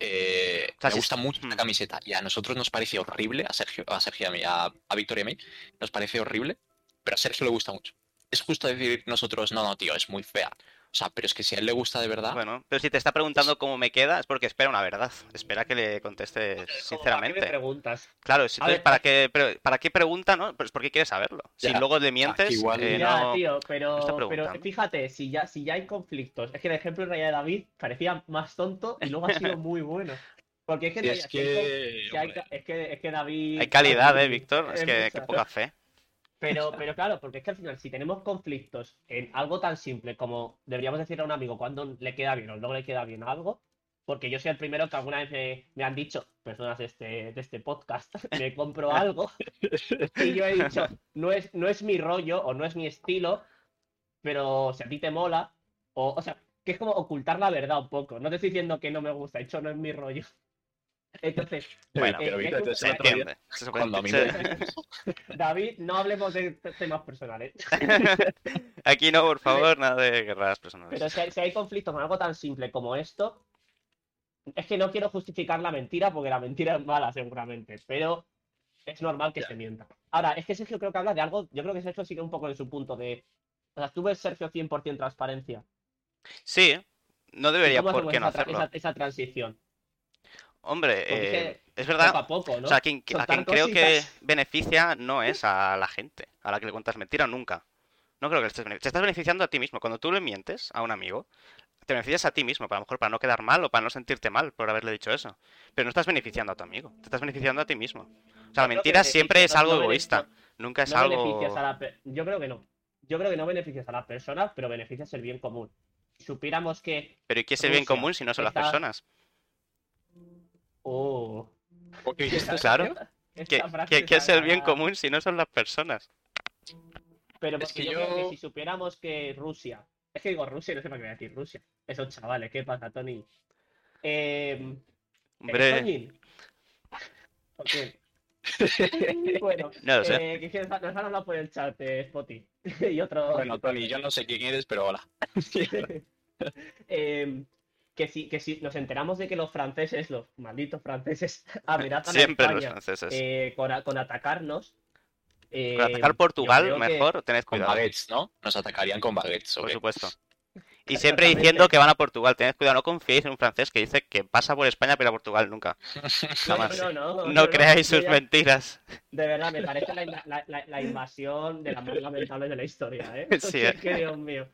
Eh, me gusta mucho esta Hmm. camiseta. Y a nosotros nos parece horrible, a Sergio, a Sergio y a mí, a, a Victoria y a mí, nos parece horrible, pero a Sergio le gusta mucho. Es justo decir nosotros, no, no, tío, es muy fea. O sea, pero es que si a él le gusta de verdad, Bueno, pero si te está preguntando cómo me queda, es porque espera una verdad. Espera que le contestes ¿para qué me sinceramente. preguntas? Claro, si A entonces, ver, ¿para qué, pero, ¿para qué pregunta, no? Pues porque quiere saberlo. Si luego le mientes, igual- eh, ya, no... tío, pero, fíjate, si ya, si ya hay conflictos, es que el ejemplo en realidad de David parecía más tonto y luego ha sido muy bueno. Porque es que, es que... es que es que David. Hay calidad, David ¿eh, Víctor? Es es que, mucha. que poca fe. Pero, pero claro, porque es que al final, si tenemos conflictos en algo tan simple como deberíamos decirle a un amigo cuando le queda bien o no le queda bien algo, porque yo soy el primero que alguna vez me, me han dicho, personas de este, de este podcast, me compro algo y yo he dicho, no es, no es mi rollo o no es mi estilo, pero si a ti te mola, o, o sea, que es como ocultar la verdad un poco. No te estoy diciendo que no me gusta, de hecho no es mi rollo. Entonces, Bueno, eh, pero Víctor, un- entonces Se día, entiende. Se cuando David, no hablemos de temas personales. Aquí no, por favor, nada de guerras personales. Pero si hay, si hay conflictos con algo tan simple como esto, es que no quiero justificar la mentira porque la mentira es mala seguramente, pero es normal que Ya. se mienta. Ahora, es que Sergio creo que habla de algo, yo creo que Sergio sigue un poco en su punto de... O sea, tú ves Sergio 100% transparencia. Sí, no ¿Y debería por qué no hacerlo. esa- esa transición? Hombre, Porque eh, es es Poco verdad. a poco, ¿no? O sea, a quien, a quien creo que beneficia no es a la gente a la que le cuentas mentira nunca. No creo que le estés beneficiando. Te estás beneficiando a ti mismo. Cuando tú le mientes a un amigo, te beneficias a ti mismo, para a lo mejor para no quedar mal o para no sentirte mal por haberle dicho eso. Pero no estás beneficiando a tu amigo, te estás beneficiando a ti mismo. O sea, la Yo mentira siempre es algo no egoísta, nunca es no algo... a la Yo creo que no. Yo creo que no beneficias a las personas, pero beneficias el bien común. Si supiéramos que... Pero ¿y qué es el bien común si no son las personas? Oh. Claro. ¿Qué, qué- qué es el bien común si no son las personas? Pero Es porque que yo, creo que si supiéramos que Rusia. Es que digo Rusia y no sé para qué voy a decir Rusia. Esos chavales, ¿qué pasa, Tony? Eh, ¿eres Hombre, bueno, no lo sé. eh, que- que nos han hablado por el chat, eh, Spotty. y otro. Bueno, Tony, yo no sé quién eres, pero hola. Eh, que, si, que si nos enteramos de que los franceses, los malditos franceses, amenazan Siempre a los España franceses. eh, con, a- con atacarnos. eh, Con atacar Portugal, creo que- mejor, tened Con cuidado, baguettes, ¿no? Nos atacarían con baguettes. por ¿ok? supuesto. Y siempre diciendo que van a Portugal, tened cuidado, no confiéis en un francés que dice que pasa por España pero a Portugal nunca. Jamás. No, no, no, No no, creáis sus ya- mentiras. De verdad, me parece la, la- la- la invasión de las más lamentables de la historia, ¿eh? Sí, eh. es que, Dios mío.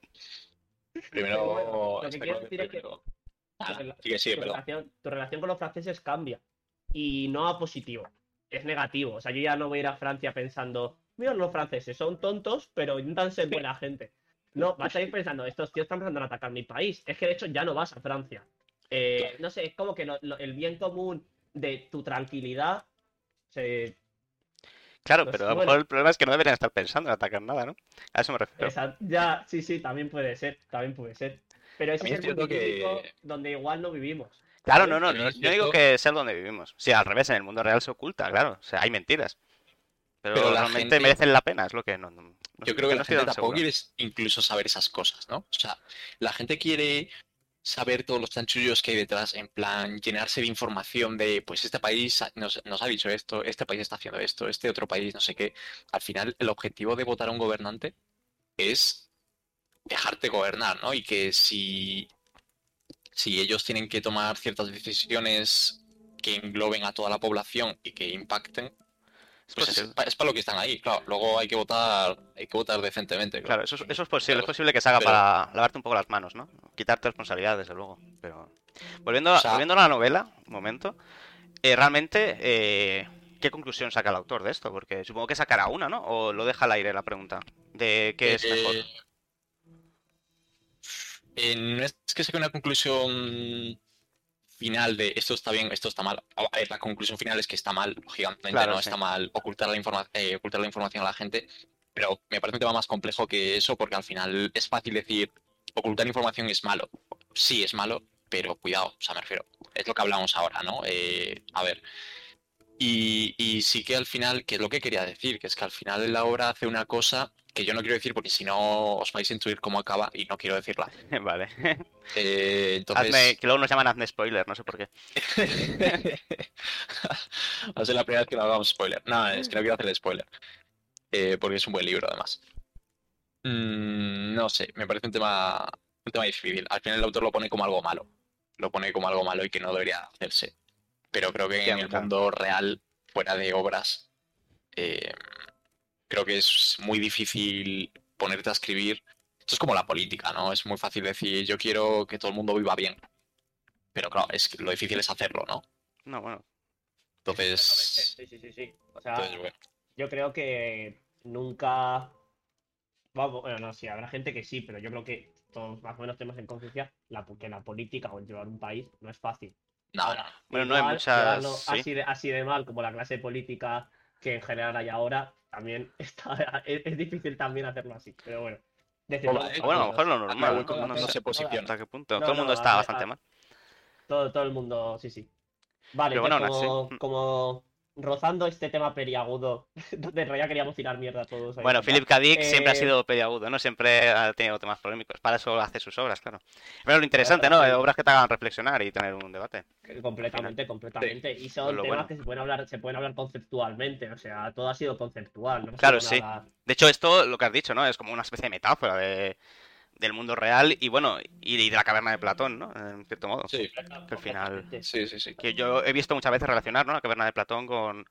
Primero. Bueno, lo que espera, quiero decir es que- Ah, tu relación, tu relación con los franceses cambia. Y no a positivo. Es negativo. O sea, yo ya no voy a ir a Francia pensando, mira, los franceses son tontos, pero intentan ser buena gente. No, vas a ir pensando, estos tíos están pensando en atacar mi país. Es que de hecho ya no vas a Francia. Eh, no sé, es como que lo- lo- el bien común de tu tranquilidad se, Claro, Pues, pero a lo bueno. mejor el problema es que no deberían estar pensando en atacar nada, ¿no? A eso me refiero. Esa- ya, sí, sí, también puede ser, también puede ser. Pero ese es el es cierto mundo que- idílico donde igual no vivimos. Claro, no, no, no, es yo digo que sea donde vivimos. Sí, al revés, en el mundo real se oculta, claro. O sea, hay mentiras. Pero, Pero la realmente gente- merecen la pena, es lo que no. Yo creo que no la gente tampoco quiere incluso saber esas cosas, ¿no? O sea, la gente quiere saber todos los chanchullos que hay detrás, en plan, llenarse de información de, pues este país nos, nos ha dicho esto, este país está haciendo esto, este otro país no sé qué. Al final, el objetivo de votar a un gobernante es dejarte gobernar, ¿no? Y que si, si ellos tienen que tomar ciertas decisiones que engloben a toda la población y que impacten, pues Pues es, sí. pa- es para lo que están ahí, claro. Luego hay que votar, hay que votar decentemente. Claro, eso, es- eso es posible, es posible que se haga Pero- para lavarte un poco las manos, ¿no? Quitarte responsabilidades, desde luego. Pero volviendo a, O sea- volviendo a la novela, un momento, eh, realmente, eh, ¿qué conclusión saca el autor de esto? Porque supongo que sacará una, ¿no? O lo deja al aire la pregunta de qué es mejor. Eh, eh, no es que saque una conclusión final de esto está bien, esto está mal. A ver, la conclusión final es que está mal, lógicamente, Claro, no sí. está mal ocultar la, informa- eh, ocultar la información a la gente, pero me parece un tema más complejo que eso porque al final es fácil decir ocultar información es malo. Sí, es malo, pero cuidado, o sea, me refiero, es lo que hablamos ahora, ¿no? Eh, a ver. Y, y sí que al final, que es lo que quería decir, que es que al final la obra hace una cosa que yo no quiero decir porque si no os vais a intuir cómo acaba y no quiero decirla. Vale. Eh, entonces, Hazme- que luego nos llaman hazme spoiler, no sé por qué. Va a ser la primera vez que no hagamos spoiler. No, es que no quiero hacer spoiler. Eh, porque es un buen libro, además. Mm, no sé, me parece un tema, un tema difícil. Al final el autor lo pone como algo malo. Lo pone como algo malo y que no debería hacerse. Pero creo que en el mundo real, fuera de obras, eh, creo que es muy difícil ponerte a escribir. Esto es como la política, ¿no? Es muy fácil decir, yo quiero que todo el mundo viva bien. Pero claro, es que lo difícil es hacerlo, ¿no? No, bueno. Entonces, Sí, sí, sí, sí. O sea, entonces bueno. yo creo que nunca. Vamos, bueno, no, sí, habrá gente que sí, pero yo creo que todos más o menos tenemos en conciencia la, que la política o el llevar un país no es fácil. No, no. Bueno, no hay muchas- sí. así, de, así de mal como la clase política que en general hay ahora, también está, es, es difícil también hacerlo así. Pero bueno. eh. Bueno, a lo mejor lo normal. No, no se posiciona. hasta qué punto. No, Todo el mundo está a- bastante a- mal. todo, todo el mundo, sí, sí. Vale, bueno, aún como, mm. como rozando este tema periagudo, donde en realidad queríamos tirar mierda todos. ahí Bueno. Philip K. Dick siempre ha Eh, sido peliagudo, ¿no? Siempre ha tenido temas polémicos. Para eso hace sus obras, claro. Pero lo interesante, ¿no? Obras que te hagan reflexionar y tener un debate. Completamente, completamente. Y son temas bueno. que se pueden hablar, se pueden hablar conceptualmente. O sea, todo ha sido conceptual. No Claro, sí. nada- De hecho, esto, lo que has dicho, ¿no? Es como una especie de metáfora de, del mundo real y, bueno, y de la caverna de Platón, ¿no? En cierto modo. Sí, Que al final- sí, sí, sí. Que yo he visto muchas veces relacionar, ¿no? La caverna de Platón con,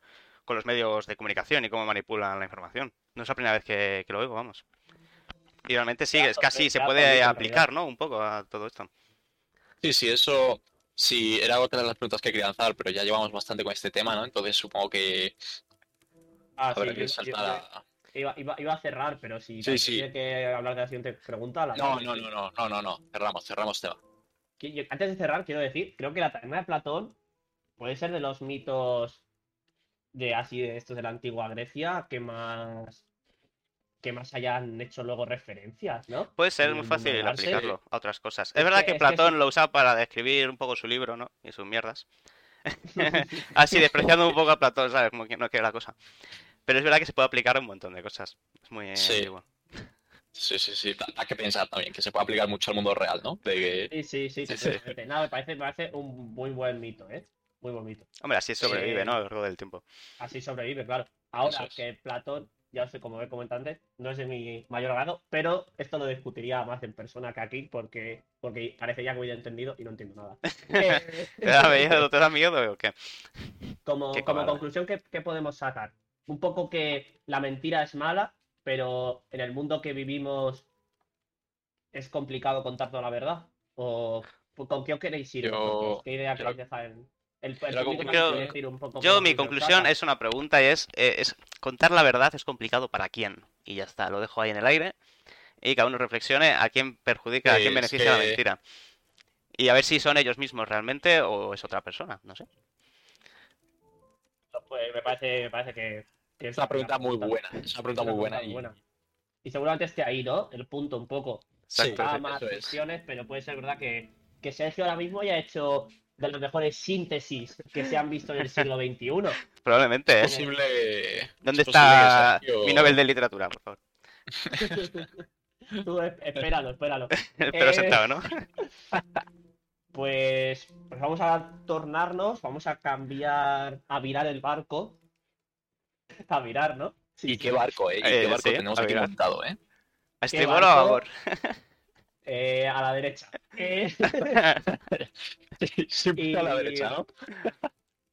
con los medios de comunicación y cómo manipulan la información. No es la primera vez que, que lo oigo, vamos. Y realmente sí, es casi, se puede aplicar, ¿no? Un poco a todo esto. Sí, sí, eso sí era otra de las preguntas que quería lanzar, pero ya llevamos bastante con este tema, ¿no? Entonces supongo que Ah, habrá sí, que yo- saltar yo- a... Iba, iba, iba a cerrar, pero si Sí, sí. tiene que hablar de la siguiente pregunta. la No, no, no, no, no, no, no. Cerramos, cerramos tema. Que yo- Antes de cerrar, quiero decir, creo que la taberna de Platón puede ser de los mitos de así de estos de la antigua Grecia que más que más hayan hecho luego referencias, ¿no? Puede ser muy fácil aplicarlo a otras cosas. Es Es verdad que- que es que Platón sí. lo usa para describir un poco su libro, ¿no? Y sus mierdas. Así, despreciando un poco a Platón, ¿sabes? Como que no quiere la cosa. Pero es verdad que se puede aplicar a un montón de cosas. Es muy Sí. antiguo. Sí, sí, sí. Da que pensar también, que se puede aplicar mucho al mundo real, ¿no? De que... Sí, sí, sí, Sí, sí. Nada, me parece, me parece un muy buen mito, ¿eh? Muy buen mito. Hombre, así sobrevive, Eh, ¿no? A lo largo del tiempo. Así sobrevive, claro. Ahora es. que Platón, ya sé, como he comentado antes, no es de mi mayor agrado, pero esto lo discutiría más en persona que aquí, porque, porque parece ya que voy entendido y no entiendo nada. Eh, ¿Te da miedo? ¿Te da miedo o qué? como, Qué como conclusión, ¿qué, qué podemos sacar? Un poco que la mentira es mala, pero en el mundo que vivimos es complicado contar toda la verdad. ¿O con qué os queréis ir? Yo-? ¿Qué idea yo queréis dejar en el, el decir un poco Yo, mi conclusión es una pregunta y es, eh, es contar la verdad es complicado para quién. Y ya está, lo dejo ahí en el aire. Y cada uno reflexione a quién perjudica, a quién beneficia la mentira. Y a ver si son ellos mismos realmente o es otra persona, no sé. Pues me parece, me parece que, que Es una pregunta muy buena. Es una pregunta muy buena. y- Y seguramente esté ahí, ¿no? El punto un poco. Exacto. Más es. versiones, pero puede ser verdad que, que Sergio ahora mismo haya hecho de las mejores síntesis que se han visto en el siglo XXI. Probablemente, ¿eh? Posible... ¿Dónde está Sergio- mi Nobel de literatura, por favor? Tú es- espéralo, espéralo. Pero Eh, sentado, ¿no? Pues, pues vamos a tornarnos, vamos a cambiar, a virar el barco. A virar, ¿no? Sí, ¿Y qué barco, eh? ¿Y Eh, qué barco sí, tenemos a aquí montado, eh? ¿A estribor o a barco? babor? Eh, a la derecha. Eh, Siempre a la derecha, ¿no?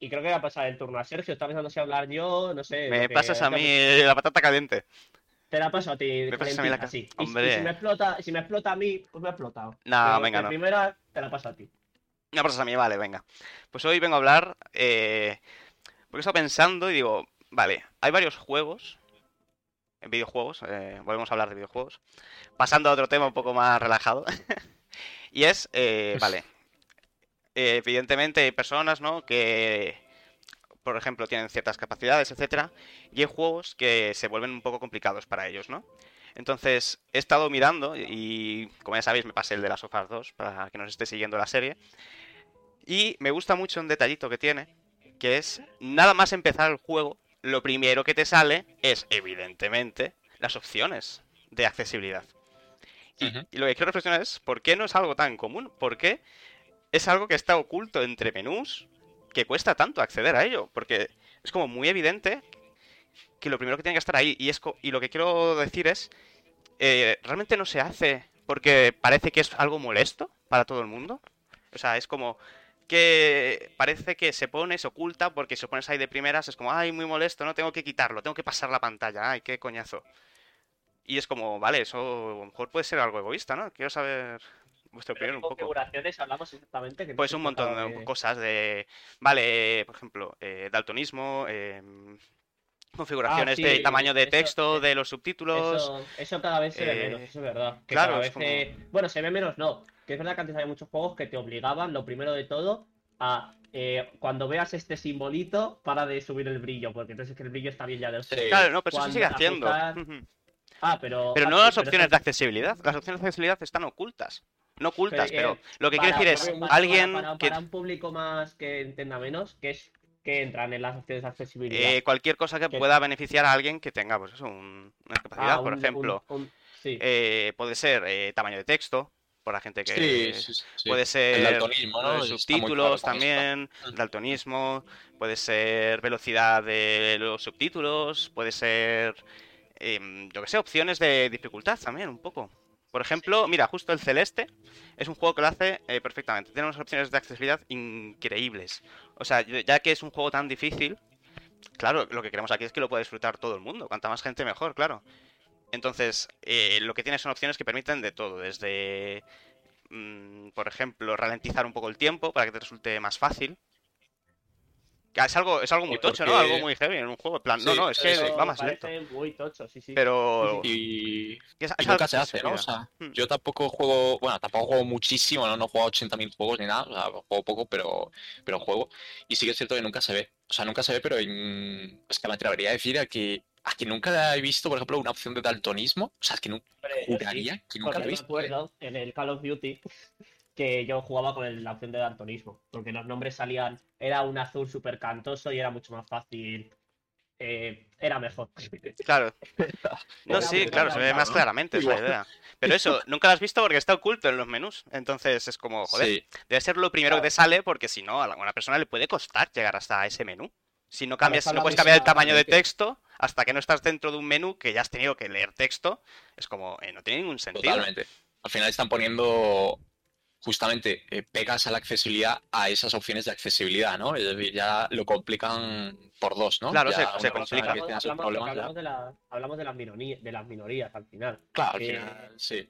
y creo que voy a pasar el turno a Sergio. Está pensando si hablar yo, no sé. Me lo que- pasas a mí la patata caliente. Te la paso a ti, Me pasas a mí la calentita, ca- sí. Y- Y, Hombre. si me explota, si me explota a mí, pues me ha explotado. No, Pero venga, no. primera te la paso a ti. Me pasas a mí, vale, venga. Pues hoy vengo a hablar. Eh, porque he estado pensando y digo, vale, hay varios juegos. Videojuegos, eh, volvemos a hablar de videojuegos. Pasando a otro tema un poco más relajado. y es, eh, vale. eh, evidentemente hay personas, ¿no? Que, por ejemplo, tienen ciertas capacidades, etcétera. Y hay juegos que se vuelven un poco complicados para ellos, ¿no? Entonces, he estado mirando y, como ya sabéis, me pasé el de las Us 2 para que nos esté siguiendo la serie. Y me gusta mucho un detallito que tiene, que es nada más empezar el juego, lo primero que te sale es, evidentemente, las opciones de accesibilidad. Y, y lo que quiero reflexionar es, ¿por qué no es algo tan común? ¿Por qué es algo que está oculto entre menús que cuesta tanto acceder a ello? Porque es como muy evidente que lo primero que tiene que estar ahí. Y, es y lo que quiero decir es, eh, realmente no se hace porque parece que es algo molesto para todo el mundo. O sea, es como que parece que se pone, se oculta, porque si lo pones ahí de primeras es como, ay, muy molesto, no tengo que quitarlo, tengo que pasar la pantalla, ay, qué coñazo. Y es como, vale, eso a lo mejor puede ser algo egoísta, ¿no? Quiero saber vuestra Pero opinión ¿qué un poco. configuraciones hablamos exactamente? Que Pues un montón de cosas de, vale, eh, por ejemplo, eh, daltonismo, eh, configuraciones Ah, sí, de tamaño de eso- texto, eh, de los subtítulos. Eso, eso cada vez se ve eh, menos, eso es verdad. Que claro, cada vez se- Bueno, se ve menos, no. Que es verdad que antes había muchos juegos que te obligaban, lo primero de todo, a eh, cuando veas este simbolito, para de subir el brillo, porque entonces es que el brillo está bien ya del Sí. Claro, no, pero eso se sigue haciendo. ajustar-. Ah, pero. Pero ah, no sí, las pero opciones eso- de accesibilidad. Las opciones de accesibilidad están ocultas. No ocultas, Pero, pero lo que para- quiero decir es, para- alguien para, que para un público más que entienda menos, que es que entran en las opciones de accesibilidad. eh, cualquier cosa que que- pueda beneficiar a alguien que tenga, pues eso, un- una discapacidad, Ah, por un- ejemplo. un- un- sí. Eh, puede ser eh, tamaño de texto, por la gente que Sí, sí, sí, sí. puede El ser daltonismo, ¿no? subtítulos claro también, Ujú. daltonismo, puede ser velocidad de los subtítulos, puede ser, em, yo que sé, opciones de dificultad también un poco. Por ejemplo, mira, justo el Celeste es un juego que lo hace eh, perfectamente. Tiene unas opciones de accesibilidad increíbles. O sea, ya ya que es un juego tan difícil, claro, lo que queremos aquí es que lo pueda disfrutar todo el mundo. Cuanta más gente mejor, claro. Entonces, eh, lo que tiene son opciones que permiten de todo, desde, mm, por ejemplo, ralentizar un poco el tiempo para que te resulte más fácil. Que es algo, es algo muy tocho, ¿no? Algo muy heavy en un juego. En plan, no, Sí, no, es que va más lento. muy tocho, sí, sí. Pero Y, nunca se hace, ¿no? O sea, Mm. yo tampoco juego, bueno, tampoco juego muchísimo, ¿no? No juego a 80.000 juegos ni nada, o sea, juego poco, pero, pero juego. Y sí que es cierto que nunca se ve. O sea, nunca se ve, pero en- es que me atrevería a decir a que, a que nunca he visto, por ejemplo, una opción de daltonismo. O sea, es que sí, juraría que nunca lo he me visto. ¿eh? acuerdo en el Call of Duty que yo jugaba con el- la opción de daltonismo, porque los nombres salían, era un azul súper cantoso y era mucho más fácil, eh, era mejor. Claro. No, sí, claro, se ve más claramente esa Igual. idea. Pero eso, nunca lo has visto porque está oculto en los menús. Entonces es como, joder, Sí, debe ser lo primero que te sale porque si no, a alguna persona le puede costar llegar hasta ese menú. Si no cambias, Claro, no puedes cambiar el tamaño de texto hasta que no estás dentro de un menú que ya has tenido que leer texto, es como, eh, no tiene ningún sentido. totalmente. Al final están poniendo justamente eh, pegas a la accesibilidad a esas opciones de accesibilidad, ¿no? Es decir, ya lo complican por dos, ¿no? Claro, Ya se- se complica. que hablamos, hablamos de, la- hablamos de las minorías, de las minorías al final. Claro, al final, sí.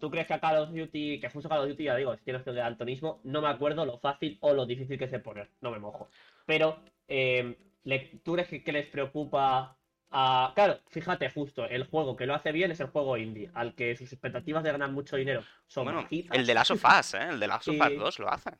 ¿Tú crees que a Call of Duty, que justo Call of Duty, ya digo, si tiene opción de daltonismo, no me acuerdo lo fácil o lo difícil que es de poner, no me mojo. Pero, eh, le- ¿tú crees que, que les preocupa a... Claro, fíjate, justo, el juego que lo hace bien es el juego indie, al que sus expectativas de ganar mucho dinero son Bueno, bajitas. el de Last of Us, ¿eh? El de Last of Us Y- 2 lo hace.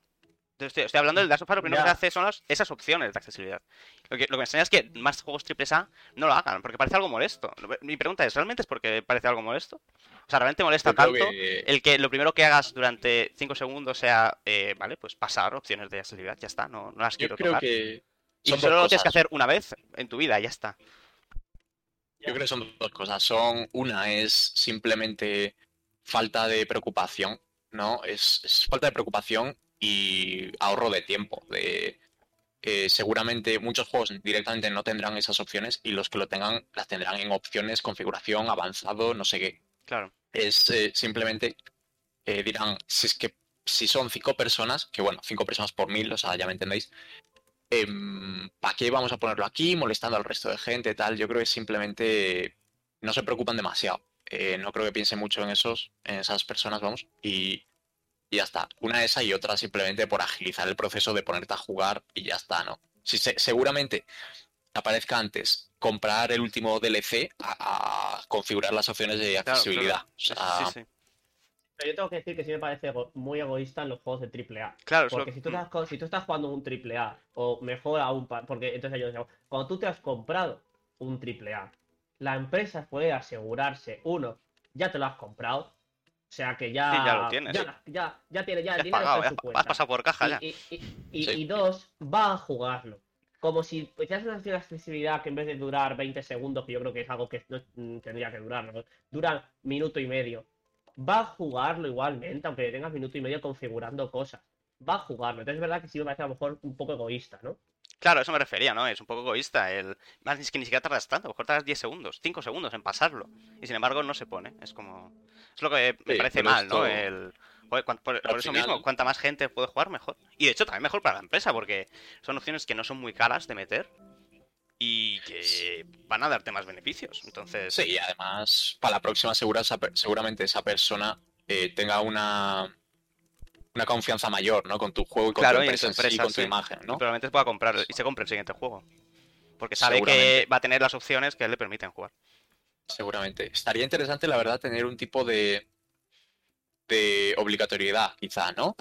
Estoy, estoy hablando del Last of Us, lo primero que Ya. hace son las- esas opciones de accesibilidad. Lo que, lo que me extraña es que más juegos AAA no lo hagan, porque parece algo molesto. Mi pregunta es, ¿realmente es porque parece algo molesto? O sea, ¿realmente molesta Yo tanto que- el que lo primero que hagas durante 5 segundos sea, eh, vale, pues pasar opciones de accesibilidad? Ya está, no, no las Yo quiero creo tocar. que Y son solo lo tienes que hacer una vez en tu vida, ya está. Yo creo que son dos cosas. Son una es simplemente falta de preocupación, ¿no? Es, es falta de preocupación y ahorro de tiempo. De eh, seguramente muchos juegos directamente no tendrán esas opciones y los que lo tengan las tendrán en opciones, configuración, avanzado, no sé qué. Claro. Es eh, simplemente eh, dirán, si es que si son cinco personas, que bueno, cinco personas por mil, o sea, ya me entendéis, em, ¿para qué vamos a ponerlo aquí molestando al resto de gente tal? Yo creo que simplemente no se preocupan demasiado. Eh, no creo que piensen mucho en esos, en esas personas, vamos, y, y ya está. Una esa y otra simplemente por agilizar el proceso de ponerte a jugar y ya está, ¿no? Si se- seguramente aparezca antes comprar el último DLC a, a configurar las opciones de accesibilidad. claro. O Sí, sea, sí, sí. Pero yo tengo que decir que sí me parece muy egoísta en los juegos de AAA. Claro, Porque si tú, estás, si tú estás jugando un AAA, o mejor aún, porque entonces yo digo, cuando tú te has comprado un AAA, la empresa puede asegurarse, uno, ya te lo has comprado, o sea que ya. Sí, ya lo tienes. Ya, ya, ya tiene, ya Ya el has dinero pagado, está ya su has- cuenta. has pasado por caja ya. Y, y- y- Sí. y dos, va a jugarlo. Como si hicieras una acción de accesibilidad que en vez de durar 20 segundos, que yo creo que es algo que no mm, tendría que durar, ¿no? dura minuto y medio. Va a jugarlo igualmente, aunque tengas minuto y medio configurando cosas. Va a jugarlo. Entonces es verdad que sí me parece a lo mejor un poco egoísta, ¿no? Claro, eso me refería, ¿no? Es un poco egoísta. El... Más es que ni siquiera tardas tanto, a lo mejor tardas 10 segundos, 5 segundos en pasarlo. Y sin embargo no se pone. Es como. Es lo que me Sí, parece mal, ¿no? El... Joder, por, eso final- mismo, cuanta más gente puede jugar, mejor. Y de hecho también mejor para la empresa, porque son opciones que no son muy caras de meter y que van a darte más beneficios. Entonces, Sí, y además, para la próxima segura, seguramente esa persona eh, tenga una, una confianza mayor, ¿no? Con tu juego y con Claro, tu y en empresa, tu sí, con tu sí. imagen, ¿no? probablemente pueda comprar y se compre el siguiente juego. Porque sabe que va a tener las opciones que le permiten jugar. Seguramente. Estaría interesante, la verdad, tener un tipo de, de obligatoriedad, quizá, ¿no?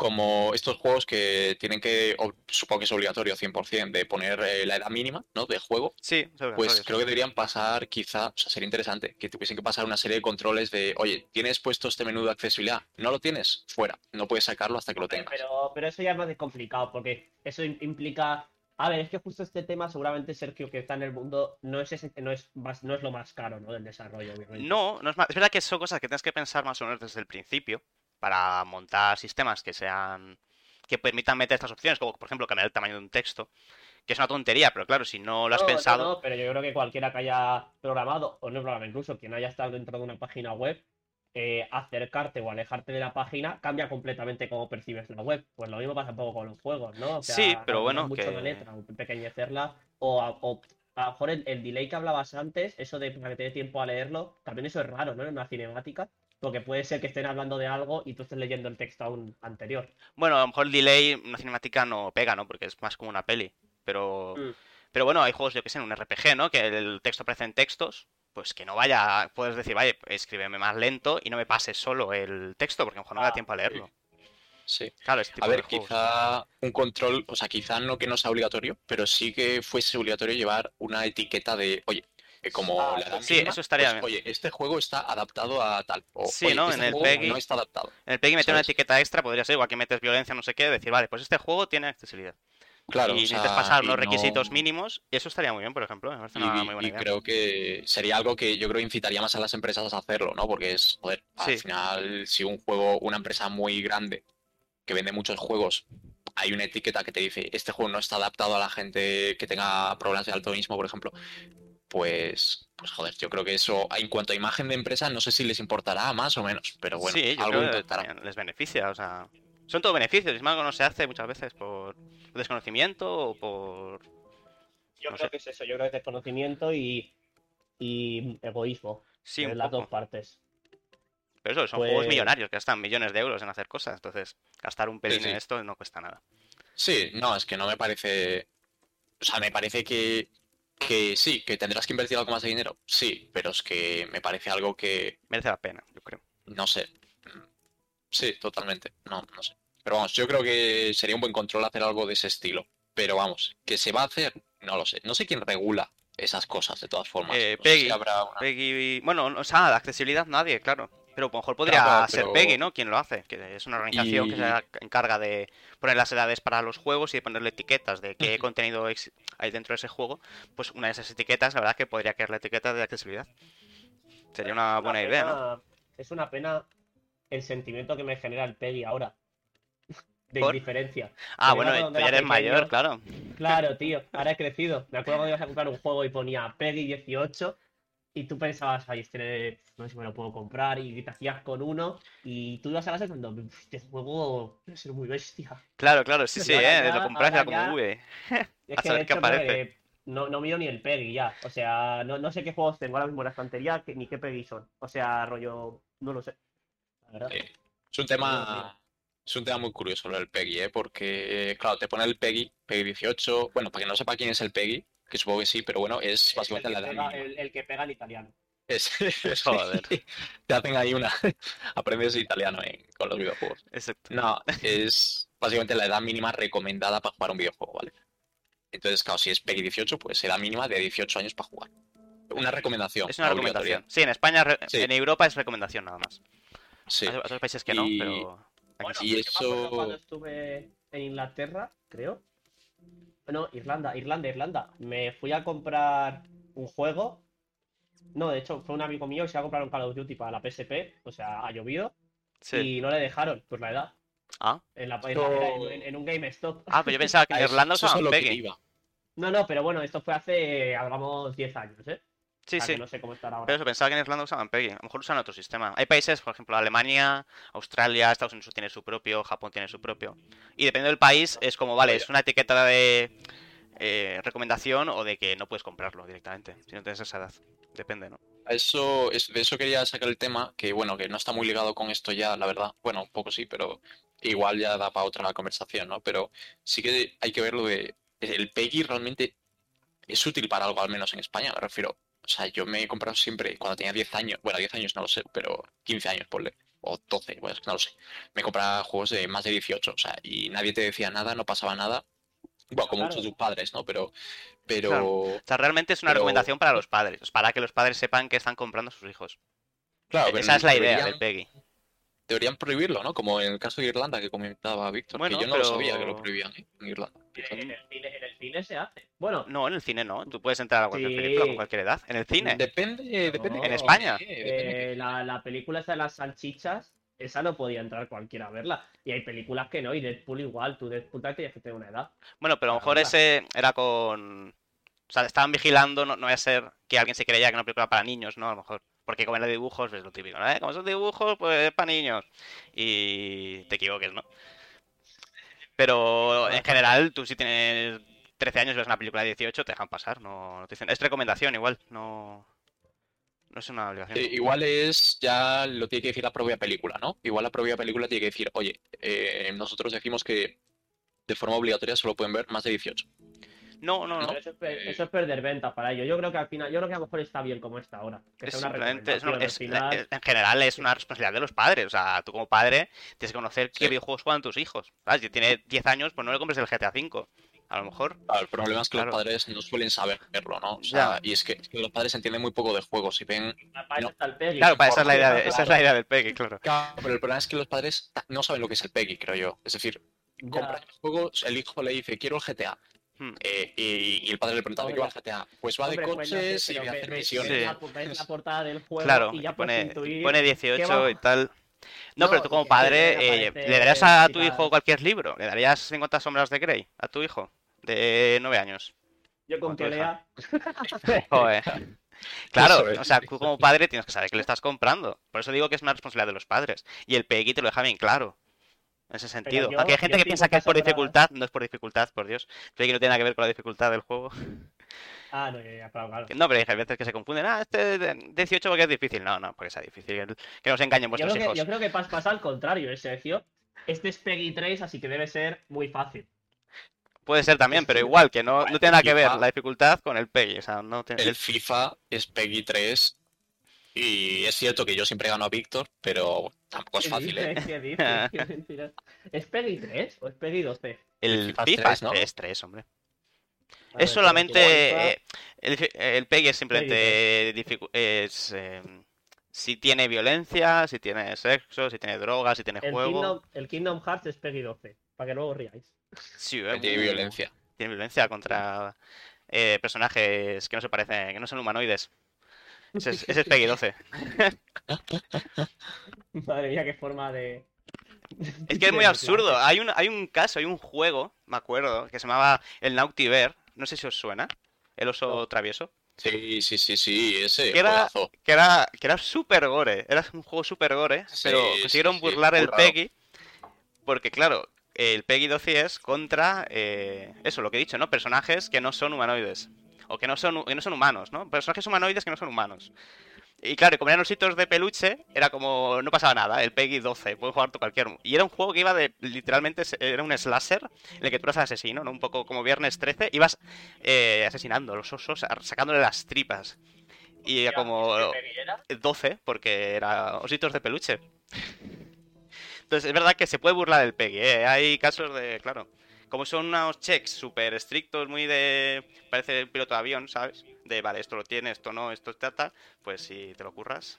Como estos juegos que tienen que, supongo que es obligatorio 100%, de poner eh, la edad mínima, ¿no? De juego. Sí, es Pues creo que deberían pasar, quizá, o sea, sería interesante que tuviesen que pasar una serie de controles de, oye, ¿tienes puesto este menú de accesibilidad? ¿No lo tienes? Fuera. No puedes sacarlo hasta que lo tengas. Pero, pero eso ya es más complicado, porque eso im- implica. A ver, es que justo este tema, seguramente Sergio, que está en el mundo, no es, ese- no es, más- no es lo más caro, ¿no? Del desarrollo, obviamente. No, no es más. Es verdad que son cosas que tienes que pensar más o menos desde el principio para montar sistemas que sean. que permitan meter estas opciones, como por ejemplo cambiar el tamaño de un texto, que es una tontería, pero claro, si no lo has No, no, pensado. no, pero yo creo que cualquiera que haya programado, o no programa, incluso quien haya estado dentro de una página web, eh, acercarte o alejarte de la página cambia completamente cómo percibes la web. Pues lo mismo pasa un poco con los juegos, ¿no? O sea, Sí, pero bueno, mucho que- la letra, o pequeñecerla, o a, o a lo mejor el, el delay que hablabas antes, eso de que te dé tiempo a leerlo, también eso es raro, ¿no? En una cinemática. Porque puede ser que estén hablando de algo y tú estés leyendo el texto aún anterior. Bueno, a lo mejor el delay, una cinemática no pega, ¿no? Porque es más como una peli. Pero. Mm. Pero bueno, hay juegos, yo que sé, en un RPG, ¿no? Que el texto aparece en textos. Pues que no vaya. Puedes decir, vaya, escríbeme más lento y no me pases solo el texto, porque a lo mejor no me da Ah, tiempo a leerlo. Sí. Claro, este tipo A ver, quizá un control, o sea, quizá no que no sea obligatorio, pero sí que fuese obligatorio llevar una etiqueta de, oye, que como Ah, la edad sí, eso estaría pues, Oye, este juego está adaptado a tal. O, Sí, oye, ¿no? este En el PEGI- no está adaptado. En el PEGI meter una etiqueta extra podría ser, igual que metes violencia, no sé qué, decir, vale, pues este juego tiene accesibilidad. Claro, y o necesitas sea, pasar y unos no- requisitos mínimos, y eso estaría muy bien, por ejemplo. Me parece Y, una muy buena y idea. creo que sería algo que yo creo incitaría más a las empresas a hacerlo, ¿no? Porque es, joder, Sí. al final, si un juego, una empresa muy grande que vende muchos juegos, hay una etiqueta que te dice, este juego no está adaptado a la gente que tenga problemas de altonismo, por ejemplo, pues, pues joder, yo creo que eso, en cuanto a imagen de empresa, no sé si les importará más o menos, pero bueno, sí, yo algo creo les beneficia, o sea... Son todo beneficios, sin embargo no se hace muchas veces por desconocimiento o por... Yo No creo sé. que es eso, yo creo que es desconocimiento y, y egoísmo. Sí, en las poco. dos partes. Pero eso, son juegos Pues- millonarios que gastan millones de euros en hacer cosas, entonces gastar un pelín sí. en esto no cuesta nada. Sí, no, es que no me parece. O sea, me parece que, que sí, que tendrás que invertir algo más de dinero. Sí, pero es que me parece algo que, Merece la pena, yo creo. no sé. Sí, totalmente. No, no sé. Pero vamos, yo creo que sería un buen control hacer algo de ese estilo. Pero vamos, que se va a hacer, no lo sé. No sé quién regula esas cosas de todas formas. Eh, No si Peggy, habrá una- Peggy- Bueno, o sea, de accesibilidad nadie, claro. Pero a lo mejor podría Claro, ser pero- Peggy, ¿no? Quien lo hace, que es una organización que se encarga de poner las edades para los juegos y de ponerle etiquetas de qué contenido hay dentro de ese juego. Pues una de esas etiquetas, la verdad, que podría caer la etiqueta de accesibilidad. Sería una Es buena idea, ¿no? Es una pena el sentimiento que me genera el Peggy ahora. De ¿Por? indiferencia. Ah, bueno, tú ya eres mayor, claro. Claro, tío, ahora he crecido. Me acuerdo cuando ibas a comprar un juego y ponía Peggy 18 y tú pensabas, ay, este no sé si me lo puedo comprar y te hacías con uno y tú ibas a casa pensando, "Uf, este juego debe ser muy bestia. Claro, claro, sí, sí, ¿eh? ya- Lo compras ya- como, uy. Es A que saber qué aparece. eh, no, no miro ni el Peggy ya. O sea, no, no sé qué juegos tengo ahora mismo en la estantería que- ni qué Peggy son. O sea, rollo, no lo sé. La verdad. Sí. Es un tema. Es un tema muy curioso lo del Peggy, ¿eh? Porque, claro, te pone el Peggy, Peggy 18. Bueno, para que no sepa quién es el Peggy, que supongo que sí, pero bueno, es Es el básicamente que la edad pega- mínima. el- el que pega en italiano. Es- Joder. Te hacen ahí una. Aprendes italiano en- con los videojuegos. Exacto. No, es básicamente la edad mínima recomendada para jugar un videojuego, ¿vale? Entonces, claro, si es PEGI 18, pues edad mínima de 18 años para jugar. Una recomendación. Es una recomendación. Sí, en España, re- Sí. en Europa es recomendación nada más. Sí. Hay otros países que no, Y- pero. Bueno. Y eso- cuando estuve en Inglaterra, creo. No, Irlanda, Irlanda, Irlanda. Me fui a comprar un juego. No, de hecho, fue un amigo mío que se iba a comprar un Call of Duty para la PSP. O sea, ha llovido. Sí. Y no le dejaron, por la edad. Ah. En, la, en, la- en- en un GameStop. ah, pero yo pensaba que en Irlanda usaban Peggy. iba. No, no, pero bueno, esto fue hace, hablamos, 10 años, ¿eh? Sí, O sea, sí. no sé cómo estará ahora. Pero eso, pensaba que en Irlanda usaban Peggy. A lo mejor usan otro sistema. Hay países, por ejemplo, Alemania, Australia, Estados Unidos tiene su propio, Japón tiene su propio. Y dependiendo del país, es como, vale, es una etiqueta de eh, recomendación o de que no puedes comprarlo directamente, si no tienes esa edad. Depende, ¿no? A Eso, es, de eso quería sacar el tema, que bueno, que no está muy ligado con esto ya, la verdad. Bueno, un poco sí, pero igual ya da para otra conversación, ¿no? Pero sí que hay que ver lo de. El PEGI realmente es útil para algo, al menos en España, me refiero. O sea, yo me he comprado siempre, cuando tenía 10 años, bueno, 10 años no lo sé, pero 15 años, ponle, o 12, pues no lo sé. Me compraba juegos de más de 18, o sea, y nadie te decía nada, no pasaba nada. Bueno, como Claro. muchos de tus padres, ¿no? Pero, pero, Claro. O sea, realmente es una Pero- recomendación para los padres, es para que los padres sepan que están comprando a sus hijos. claro, pero Esa es la idea deberían- del Peggy. Deberían prohibirlo, ¿no? Como en el caso de Irlanda que comentaba Víctor, Bueno, que yo no lo sabía que lo prohibían ¿eh? en Irlanda. En el, cine, en el cine se hace. Bueno, No, en el cine no. Tú puedes entrar a cualquier Sí. película con cualquier edad. En el cine. Depende, depende. No. En España. Eh, depende. eh, la, la película esa de las salchichas, esa no podía entrar cualquiera a verla. Y hay películas que no, y Deadpool igual. Tú Deadpool tienes que tener una edad. Bueno, pero a lo mejor ese era con. O sea, estaban vigilando, no, no vaya a ser que alguien se creía que era una película para niños, ¿no? A lo mejor. Porque como era de dibujos, es lo típico, ¿no? ¿Eh? Como son dibujos, pues es para niños. Y te equivoques, ¿no? Pero en general, tú si tienes 13 años y ves una película de 18, te dejan pasar, no, no te dicen. Es recomendación igual, no. No es una obligación. Eh, igual es, ya lo tiene que decir la propia película, ¿no? Igual la propia película tiene que decir, oye, eh, nosotros decimos que de forma obligatoria solo pueden ver más de 18. No, no, no. Eso, es, Eh. eso es perder ventas para ello. Yo creo que al final, yo creo que a lo mejor está bien como está ahora. Que Es sea una simplemente, es una- recomendación. es- Al final, en general es una responsabilidad de los padres. O sea, tú como padre tienes que conocer qué Sí. videojuegos juegan tus hijos. ¿Sabes? Si tiene 10 años, pues no le compres el GTA V. A lo mejor. Claro, el problema es que Claro. los padres no suelen saber verlo, ¿no? O sea, Ya. y es que, es que los padres entienden muy poco de juegos y ven... para eso no. está el Peggy. Claro, para esa es la idea, de- esa es la idea del PEGI, claro. Claro, pero el problema es que los padres no saben lo que es el PEGI, creo yo. Es decir, Ya. compran el juego, el hijo le dice, quiero el GTA. Hmm. eh, y, y el padre le pregunta, ¿de qué va el GTA? Pues va de Hombre, pues coches y hacer ves- misiones. ves Sí. la- ves la portada del juego Claro, y ya pone, pone qué 18 va- y tal. No, No, pero tú como padre, eh, ¿le darías a tu hijo cualquier libro? ¿Le darías 50 sombras de Grey a tu hijo de 9 años? Yo con que lea. Joder. Claro, o sea, tú como padre tienes que saber que le estás comprando. Por eso digo que es una responsabilidad de los padres. Y el PEGI te lo deja bien claro. En ese sentido. yo- Aunque hay gente yo que piensa que es 50 por dificultad, no es por dificultad, por Dios. El PEGI no tiene nada que ver con la dificultad del juego. Ah, no, ya, ya, claro, claro. No, pero hay veces que se confunden. Ah, este de 18 porque es difícil. No, no, porque sea difícil. Que- Que nos engañen Yo vuestros creo, que, yo creo que pas- pasa al contrario, eh, Sergio. Este es Peggy 3, así que debe ser muy fácil. Puede ser también, pero igual, que no, no tiene nada que ver la dificultad con el PEGI. O sea, no tiene... El FIFA es PEGI 3 y es cierto que yo siempre gano a Víctor, pero tampoco es ¿Qué fácil, dices? ¿eh? ¿Qué dices? Qué mentira. ¿Es Peggy 3 o es Peggy 12? El FIFA FIFA 3, es ¿no? 3, 3, hombre. Ver, Es solamente. eh, el, el PEGI es simplemente. es, eh, Si tiene violencia, si tiene sexo, si tiene drogas, si tiene El juego. Kingdom, el Kingdom Hearts es Peggy 12, para que luego riáis. Sí, eh, tiene violencia. Tiene violencia contra eh, personajes que no se parecen, que no son humanoides. Ese es, ese es Peggy 12. Madre mía, qué forma de. Es que es muy absurdo. Hay un, hay un caso, hay un juego, me acuerdo, que se llamaba el Naughty Bear. No sé si os suena. El oso No. travieso. Sí, sí, sí, sí, ese ¿Qué era? Que era, que era super gore. Era un juego super gore. Sí, pero consiguieron sí, burlar el. Peggy. Porque, claro, el Peggy 12 es contra. eh, eso, lo que he dicho, ¿no? Personajes que no son humanoides. O que no son, que no son humanos, ¿no? Personajes humanoides que no son humanos. Y claro, como eran ositos de peluche, era como. No pasaba nada, el Peggy 12, puede jugar tú cualquier. Y era un juego que iba de. Literalmente era un slasher en el que tú eras asesino, ¿no? Un poco como Viernes 13, ibas eh, asesinando a los osos, sacándole las tripas. Y era como. ¿Qué Peggy era? 12, porque era ositos de peluche. Entonces, es verdad que se puede burlar el Peggy, ¿eh? Hay casos de, claro, como son unos checks súper estrictos, muy de... Parece piloto de avión, ¿sabes? De, vale, esto lo tiene, esto no, esto está tal, pues si te lo curras.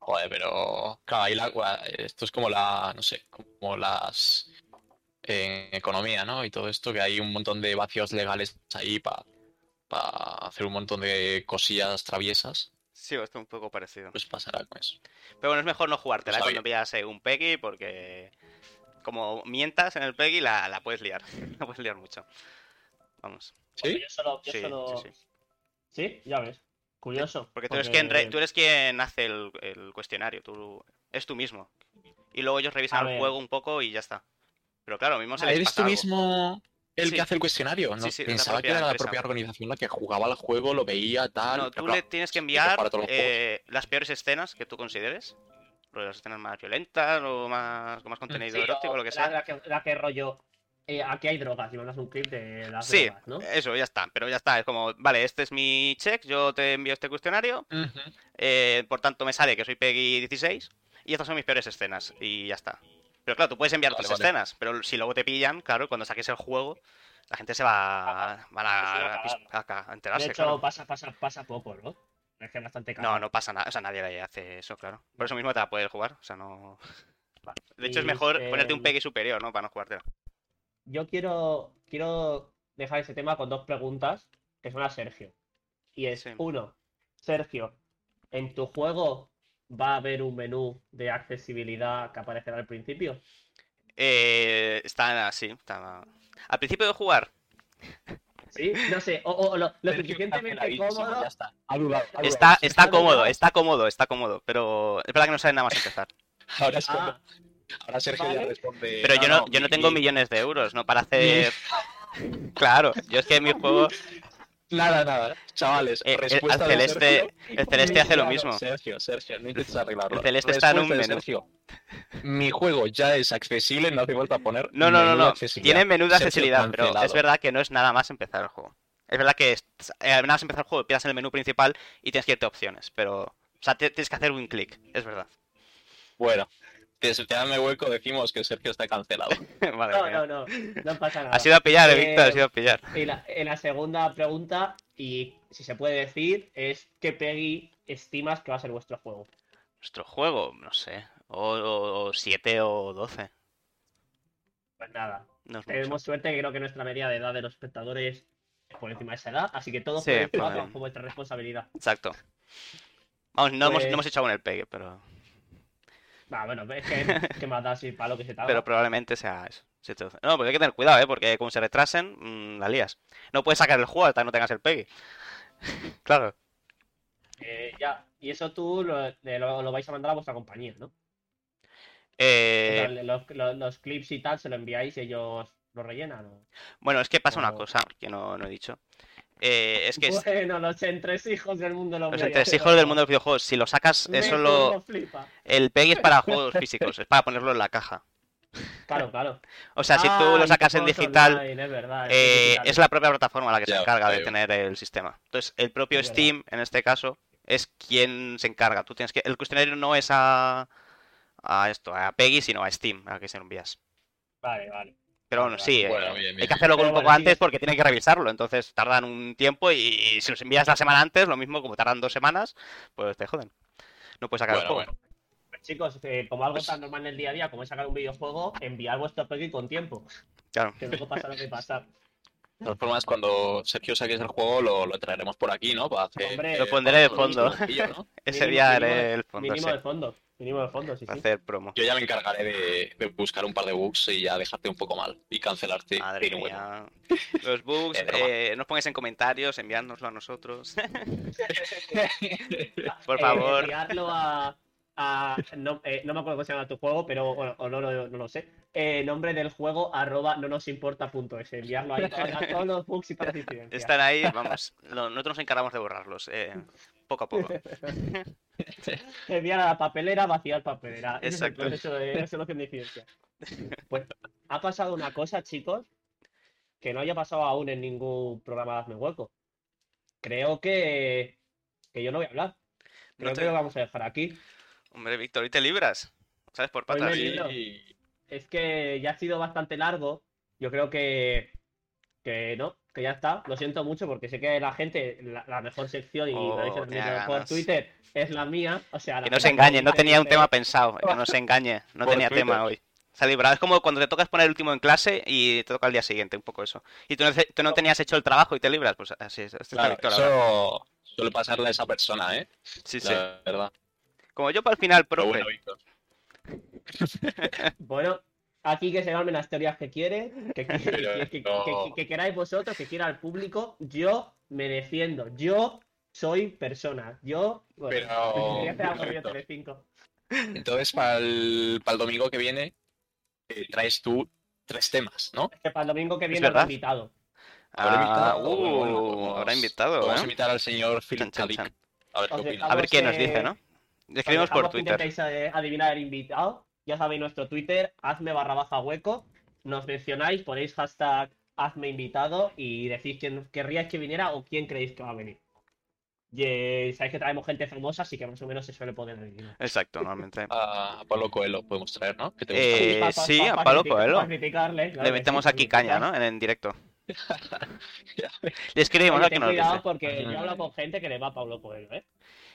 Joder, pero. Claro, ahí la, esto es como la. No sé, como las. En economía, ¿no? Y todo esto, que hay un montón de vacíos legales ahí para hacer un montón de cosillas traviesas. Sí, esto es un poco parecido. Pues pasará con eso. Pero bueno, es mejor no jugártela Pues cuando pillas eh, un Peggy, porque como mientas en el Peggy, la, la puedes liar. La puedes liar mucho. Vamos. ¿Sí? Yo solo. Yo Sí, solo... sí, sí. Sí, ya ves. Curioso. Porque tú eres, quien tú eres quien hace el, el cuestionario, tú es tú mismo. Y luego ellos revisan el juego un poco y ya está. Pero claro, mismo se Ah, les ¿Eres pasa tú algo. mismo el Sí. que hace el cuestionario? ¿no? Sí, sí, es la Pensaba que era la empresa. propia organización la que jugaba el juego, lo veía, tal. No, tú claro, le tienes que enviar eh, las peores escenas que tú consideres. Las escenas más violentas o más, con más contenido Sí, erótico, o lo que la- sea. La, que, la que rollo. eh, aquí hay drogas y mandas un clip de las Sí, drogas, ¿no? eso, ya está. Pero ya está. Es como, vale, este es mi check, yo te envío este cuestionario. Eh, por tanto, me sale que soy Peggy 16. Y estas son mis peores escenas. Y ya está. Pero claro, tú puedes enviar Vale, tus vale. escenas. Pero si luego te pillan, claro, cuando saques el juego, la gente se va, van se va a, a a- a De enterarse. hecho, claro. pasa, pasa, pasa poco, ¿no? Es que es bastante caro. No, no pasa nada. O sea, nadie le hace eso, claro. Por eso mismo te la puedes jugar. O sea, no. De hecho, es mejor eh, ponerte un Peggy superior, ¿no? Para no jugártela. Yo quiero, quiero dejar ese tema con dos preguntas que son a Sergio. Y es, Sí. uno, Sergio, ¿en tu juego va a haber un menú de accesibilidad que aparecerá al principio? Eh, está así. Está... Al principio de jugar, ¿Sí? No sé, o, o lo, suficientemente cómodo. Ya está. Está, está ¿Está cómodo, está cómodo, está cómodo. Pero es verdad que no sabe nada más empezar. Ahora, es como- Ah, ahora Sergio vale. ya responde. Pero yo no, yo no mi- tengo mi- millones de euros, ¿no? Para hacer. Claro, yo es que mi juego. Nada, nada. Chavales, Eh, eh, respuesta de celeste, Sergio. el celeste hace lo mismo. Sergio, Sergio, no intentes arreglarlo. El celeste está en un menú. Sergio. Mi juego ya es accesible, no hace falta poner. No, no, no, no. Tiene menú de accesibilidad, pero es verdad que no es nada más empezar el juego. Es verdad que es- eh, nada más empezar el juego, empiezas en el menú principal y tienes que irte a opciones, pero. O sea, tienes que hacer un clic, es verdad. Bueno, desde te dame hueco decimos que Sergio está cancelado. Madre no, mía. no, no, no pasa nada. Ha sido a pillar, eh, Eh, Víctor, ha sido a pillar. Y la, en la segunda pregunta, y si se puede decir, es ¿qué Peggy estimas que va a ser vuestro juego? Nuestro juego, no sé. O 7 o 12. Pues nada, No es mucho. tenemos suerte que creo que nuestra media de edad de los espectadores es por encima de esa edad, así que todo Sí, pues, bajo vuestra responsabilidad. Exacto. Vamos, no, hemos, Pues- no hemos hecho aún el pegue, pero, Ah, bueno, es que, que más da si para lo que se tarda. pero probablemente sea eso. 7 o 12. No, porque hay que tener cuidado, ¿eh? Porque como se retrasen, mm, la lías. No puedes sacar el juego hasta que no tengas el pegue. claro. Eh, ya, y eso tú lo, le- lo- lo vais a mandar a vuestra compañía, ¿no? Eh, los, los- los clips y tal se lo enviáis y ellos lo rellenan. ¿o? Bueno, es que pasa una cosa que no, no he dicho. Eh, es que es- Bueno, los entresijos del mundo de los los entresijos del mundo de los videojuegos, si lo sacas, eso lo. El PEGI es para juegos físicos, es para ponerlo en la caja. Claro, claro. O sea, si Ah, tú lo y sacas en juegos digital, online, es verdad, es eh, digital. es la propia plataforma la que se encarga de tener el sistema. Entonces, el propio Es verdad. Steam, en este caso, es quien se encarga. Tú tienes que. El cuestionario no es a. a esto, a PEGI, sino a Steam, a que se lo envías. Vale, vale. Pero bueno, sí, eh, Bueno, bien, hay que hacerlo con un poco bueno, antes porque tienen que revisarlo. Entonces tardan un tiempo y si los envías la semana antes, lo mismo como tardan dos semanas, pues te joden. no puedes sacar el Bueno, juego. bueno. Pues, chicos, eh, como algo Pues- tan normal en el día a día como es sacar un videojuego, enviar vuestro plugin con tiempo. Claro. Que luego pasa lo que pasa. De todas formas, cuando Sergio saques el juego, lo, lo traeremos por aquí, ¿no? Para hacer, Hombre, Lo pondré de fondo. ¿no? Ese Mínimo- día haré el fondo, Mínimo sí, de fondo. Mínimo de fondo, sí, para sí. hacer promo. Yo ya me encargaré de, de buscar un par de bugs y ya dejarte un poco mal y cancelarte. Madre bueno. mía. Los bugs, eh, nos pongáis en comentarios, enviárnoslo a nosotros. Por Eh, favor. enviarlo a. a- no, eh, no me acuerdo cómo se llama tu juego, pero bueno, o no, lo- no lo sé. Eh, nombre del juego, arroba no nos importa punto es. Enviarlo ahí a, a todos los bugs y incidencias. Están ahí, vamos. lo- nosotros nos encargamos de borrarlos. eh, poco a poco. Enviar a la papelera, vaciar papelera. Ese es el Exacto. proceso de solución de incidencia. Pues ha pasado una cosa, chicos, que no haya pasado aún en ningún programa de Hazme Hueco. Creo que, que yo no voy a hablar. No Creo te- que lo vamos a dejar aquí. Hombre, Víctor, ¿y te libras? ¿Sabes por patas? libro. Es que ya ha sido bastante largo. Yo creo que, que no, que ya está. Lo siento mucho porque sé que la gente, la, la mejor sección, y Oh, por ganas. Twitter, es la mía. O sea, la Que no se engañe, no tenía un tema pensado. Que no se engañe, no tenía Twitter. tema hoy. Se ha librado. Es como cuando te tocas poner el último en clase y te toca el día siguiente, un poco eso. Y tú no, tú no tenías hecho el trabajo y te libras, pues así es. Está Claro, Víctor ahora. eso suele pasarle a esa persona, ¿eh? Sí, sí. La verdad. Como yo para el final, profe. bueno. Bueno, aquí que se armen las teorías que quiere, que, que- Pero que- que- no. que- que queráis vosotros, que quiera el público. Yo me defiendo. Yo soy persona. Yo. Bueno, Pero-. Entonces, para el, para el domingo que viene, eh, traes tú tres temas, ¿no? Que para el domingo que viene habrá invitado. Habrá Ah, invitado, uh, bueno, bueno, podemos- habrá invitado, Vamos a ¿eh? invitar al señor Philip Kadik. A ver qué opina. A ver quién nos dice, ¿no? Escribimos por que Twitter. intentéis eh, adivinar el invitado. Ya sabéis nuestro Twitter, hazme barra baja hueco. Nos mencionáis, ponéis hashtag hazme invitado y decís quién querríais que viniera o quién creéis que va a venir. Y, eh, sabéis que traemos gente famosa, así que más o menos se suele poder adivinar. Exacto, normalmente. A Pablo Coelho podemos traer, ¿no? ¿Qué te gusta? Eh, pa- pa- sí, pa- a pa Pablo Coelho. pa criticarle, claro Le metemos sí, aquí caña. ¿no? En, en directo. Le escribimos, ¿no? ten Que nos cuidado dice. porque yo he hablado con gente que le va a Pablo Coelho, ¿eh?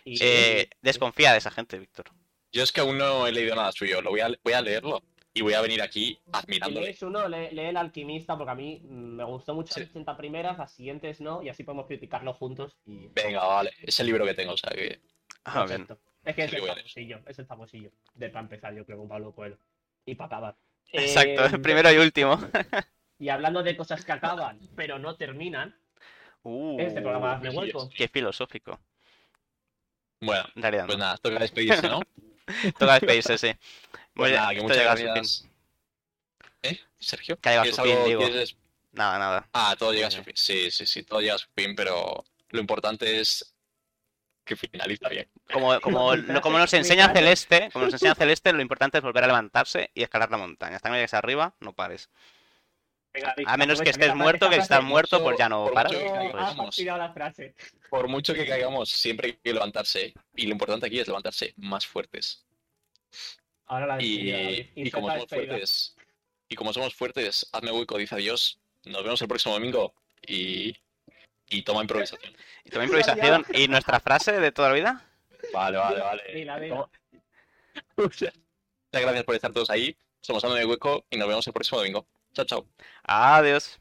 Eh, desconfía de esa gente, Víctor. Yo es que aún no he leído nada suyo. Lo voy a, voy a leerlo y voy a venir aquí Si admirándole. lees uno, lee, lee El Alquimista, porque a mí me gustó mucho Sí. las 80 primeras, las siguientes no, y así podemos criticarlo juntos. Y... Venga, vale. Es el libro que tengo, o sea que. Ah, bien. Es que es Sí, el famosillo, es el famosillo. De para empezar, yo creo, con Pablo Coelho. Y para acabar. Exacto, Eh, primero y último. Y hablando de cosas que acaban, pero no terminan, Uh, este programa de hueco. Qué filosófico. Bueno, En realidad, pues no. nada, toca despedirse, ¿no? Toca despedirse, sí. Pues nada, que muchas llega gracias. ¿Eh? ¿Sergio? Que ha llegado a ¿Quieres su fin, algo- digo. quieres- Nada, nada. Ah, todo llega a su fin. Sí, sí, sí, todo llega a su fin, pero lo importante es que finaliza bien. Como, como, lo- como nos enseña. Celeste, como nos enseña Celeste, lo importante es volver a levantarse y escalar la montaña. Hasta que no llegues arriba, no pares. A menos que estés muerto, que estás muerto, pues ya no por paras. pues-. Por mucho que caigamos, siempre hay que levantarse. Y lo importante aquí es levantarse más fuertes. Ahora la Y, y como somos fuertes, y como somos fuertes, hazme hueco, dice adiós. Nos vemos el próximo domingo. Y, y toma improvisación. Y toma improvisación. ¿Y nuestra frase de toda la vida? Vale, vale, vale. Dila, dila. Toma- Muchas gracias por estar todos ahí. Somos Hazme Hueco y nos vemos el próximo domingo. Chao, chao. Adiós.